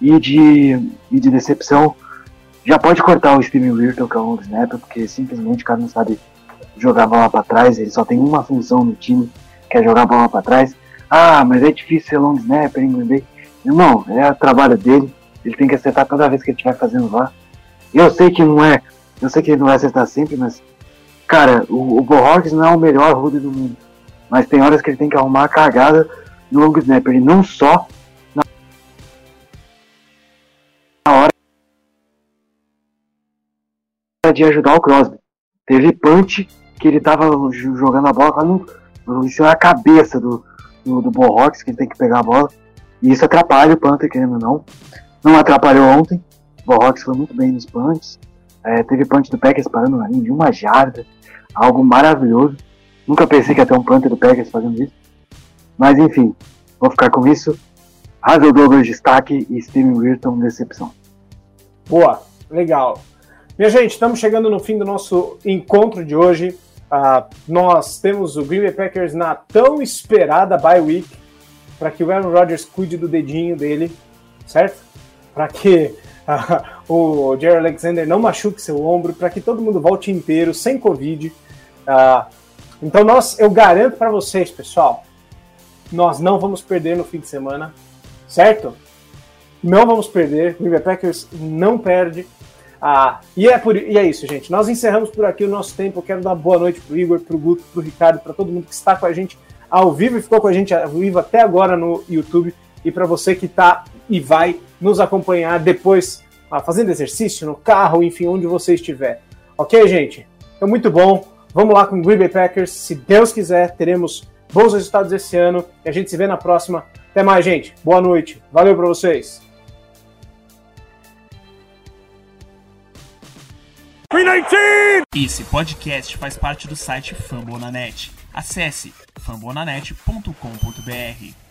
E de, e de decepção, já pode cortar o Steven Wirtle, que é um snapper, porque simplesmente o cara não sabe jogar a bola para trás, ele só tem uma função no time, que é jogar a bola para trás. Ah, mas é difícil ser long snapper em Green Bay. Irmão, é o trabalho dele, ele tem que acertar toda vez que ele estiver fazendo lá. Eu sei que não é, eu sei que ele não vai acertar sempre, mas, cara, o, o não é o melhor rude do mundo. Mas tem horas que ele tem que arrumar a cagada no long snapper, e não só de ajudar o Crosby. Teve punch que ele tava jogando a bola no, no, em cima da cabeça do, do, do que ele tem que pegar a bola. E isso atrapalha o Panther, querendo ou não. Não atrapalhou ontem. O Borrox foi muito bem nos punts. É, teve punch do Packers parando na linha de uma jarda. Algo maravilhoso. Nunca pensei que ia ter um Panther do Packers fazendo isso. Mas enfim, vou ficar com isso. Hazel Douglas destaque e Steven Wilton decepção. Boa, legal. Minha gente, estamos chegando no fim do nosso encontro de hoje. Uh, nós temos o Green Bay Packers na tão esperada bye week para que o Aaron Rodgers cuide do dedinho dele, certo? Para que [LAUGHS] o Jerry Alexander não machuque seu ombro, para que todo mundo volte inteiro, sem Covid. Uh, então nós, eu garanto para vocês, pessoal, nós não vamos perder no fim de semana, certo? Não vamos perder. O Bay Packers não perde. Ah, e, é por, e é isso, gente. Nós encerramos por aqui o nosso tempo. Eu quero dar boa noite pro Igor, pro Guto, pro Ricardo, para todo mundo que está com a gente ao vivo e ficou com a gente ao vivo até agora no YouTube. E para você que está e vai nos acompanhar depois, ah, fazendo exercício, no carro, enfim, onde você estiver. Ok, gente? Então, muito bom. Vamos lá com o Green Bay Packers. Se Deus quiser, teremos bons resultados esse ano. E a gente se vê na próxima. Até mais, gente. Boa noite. Valeu para vocês. Esse podcast faz parte do site Fambonanet. Acesse fambonanet.com.br.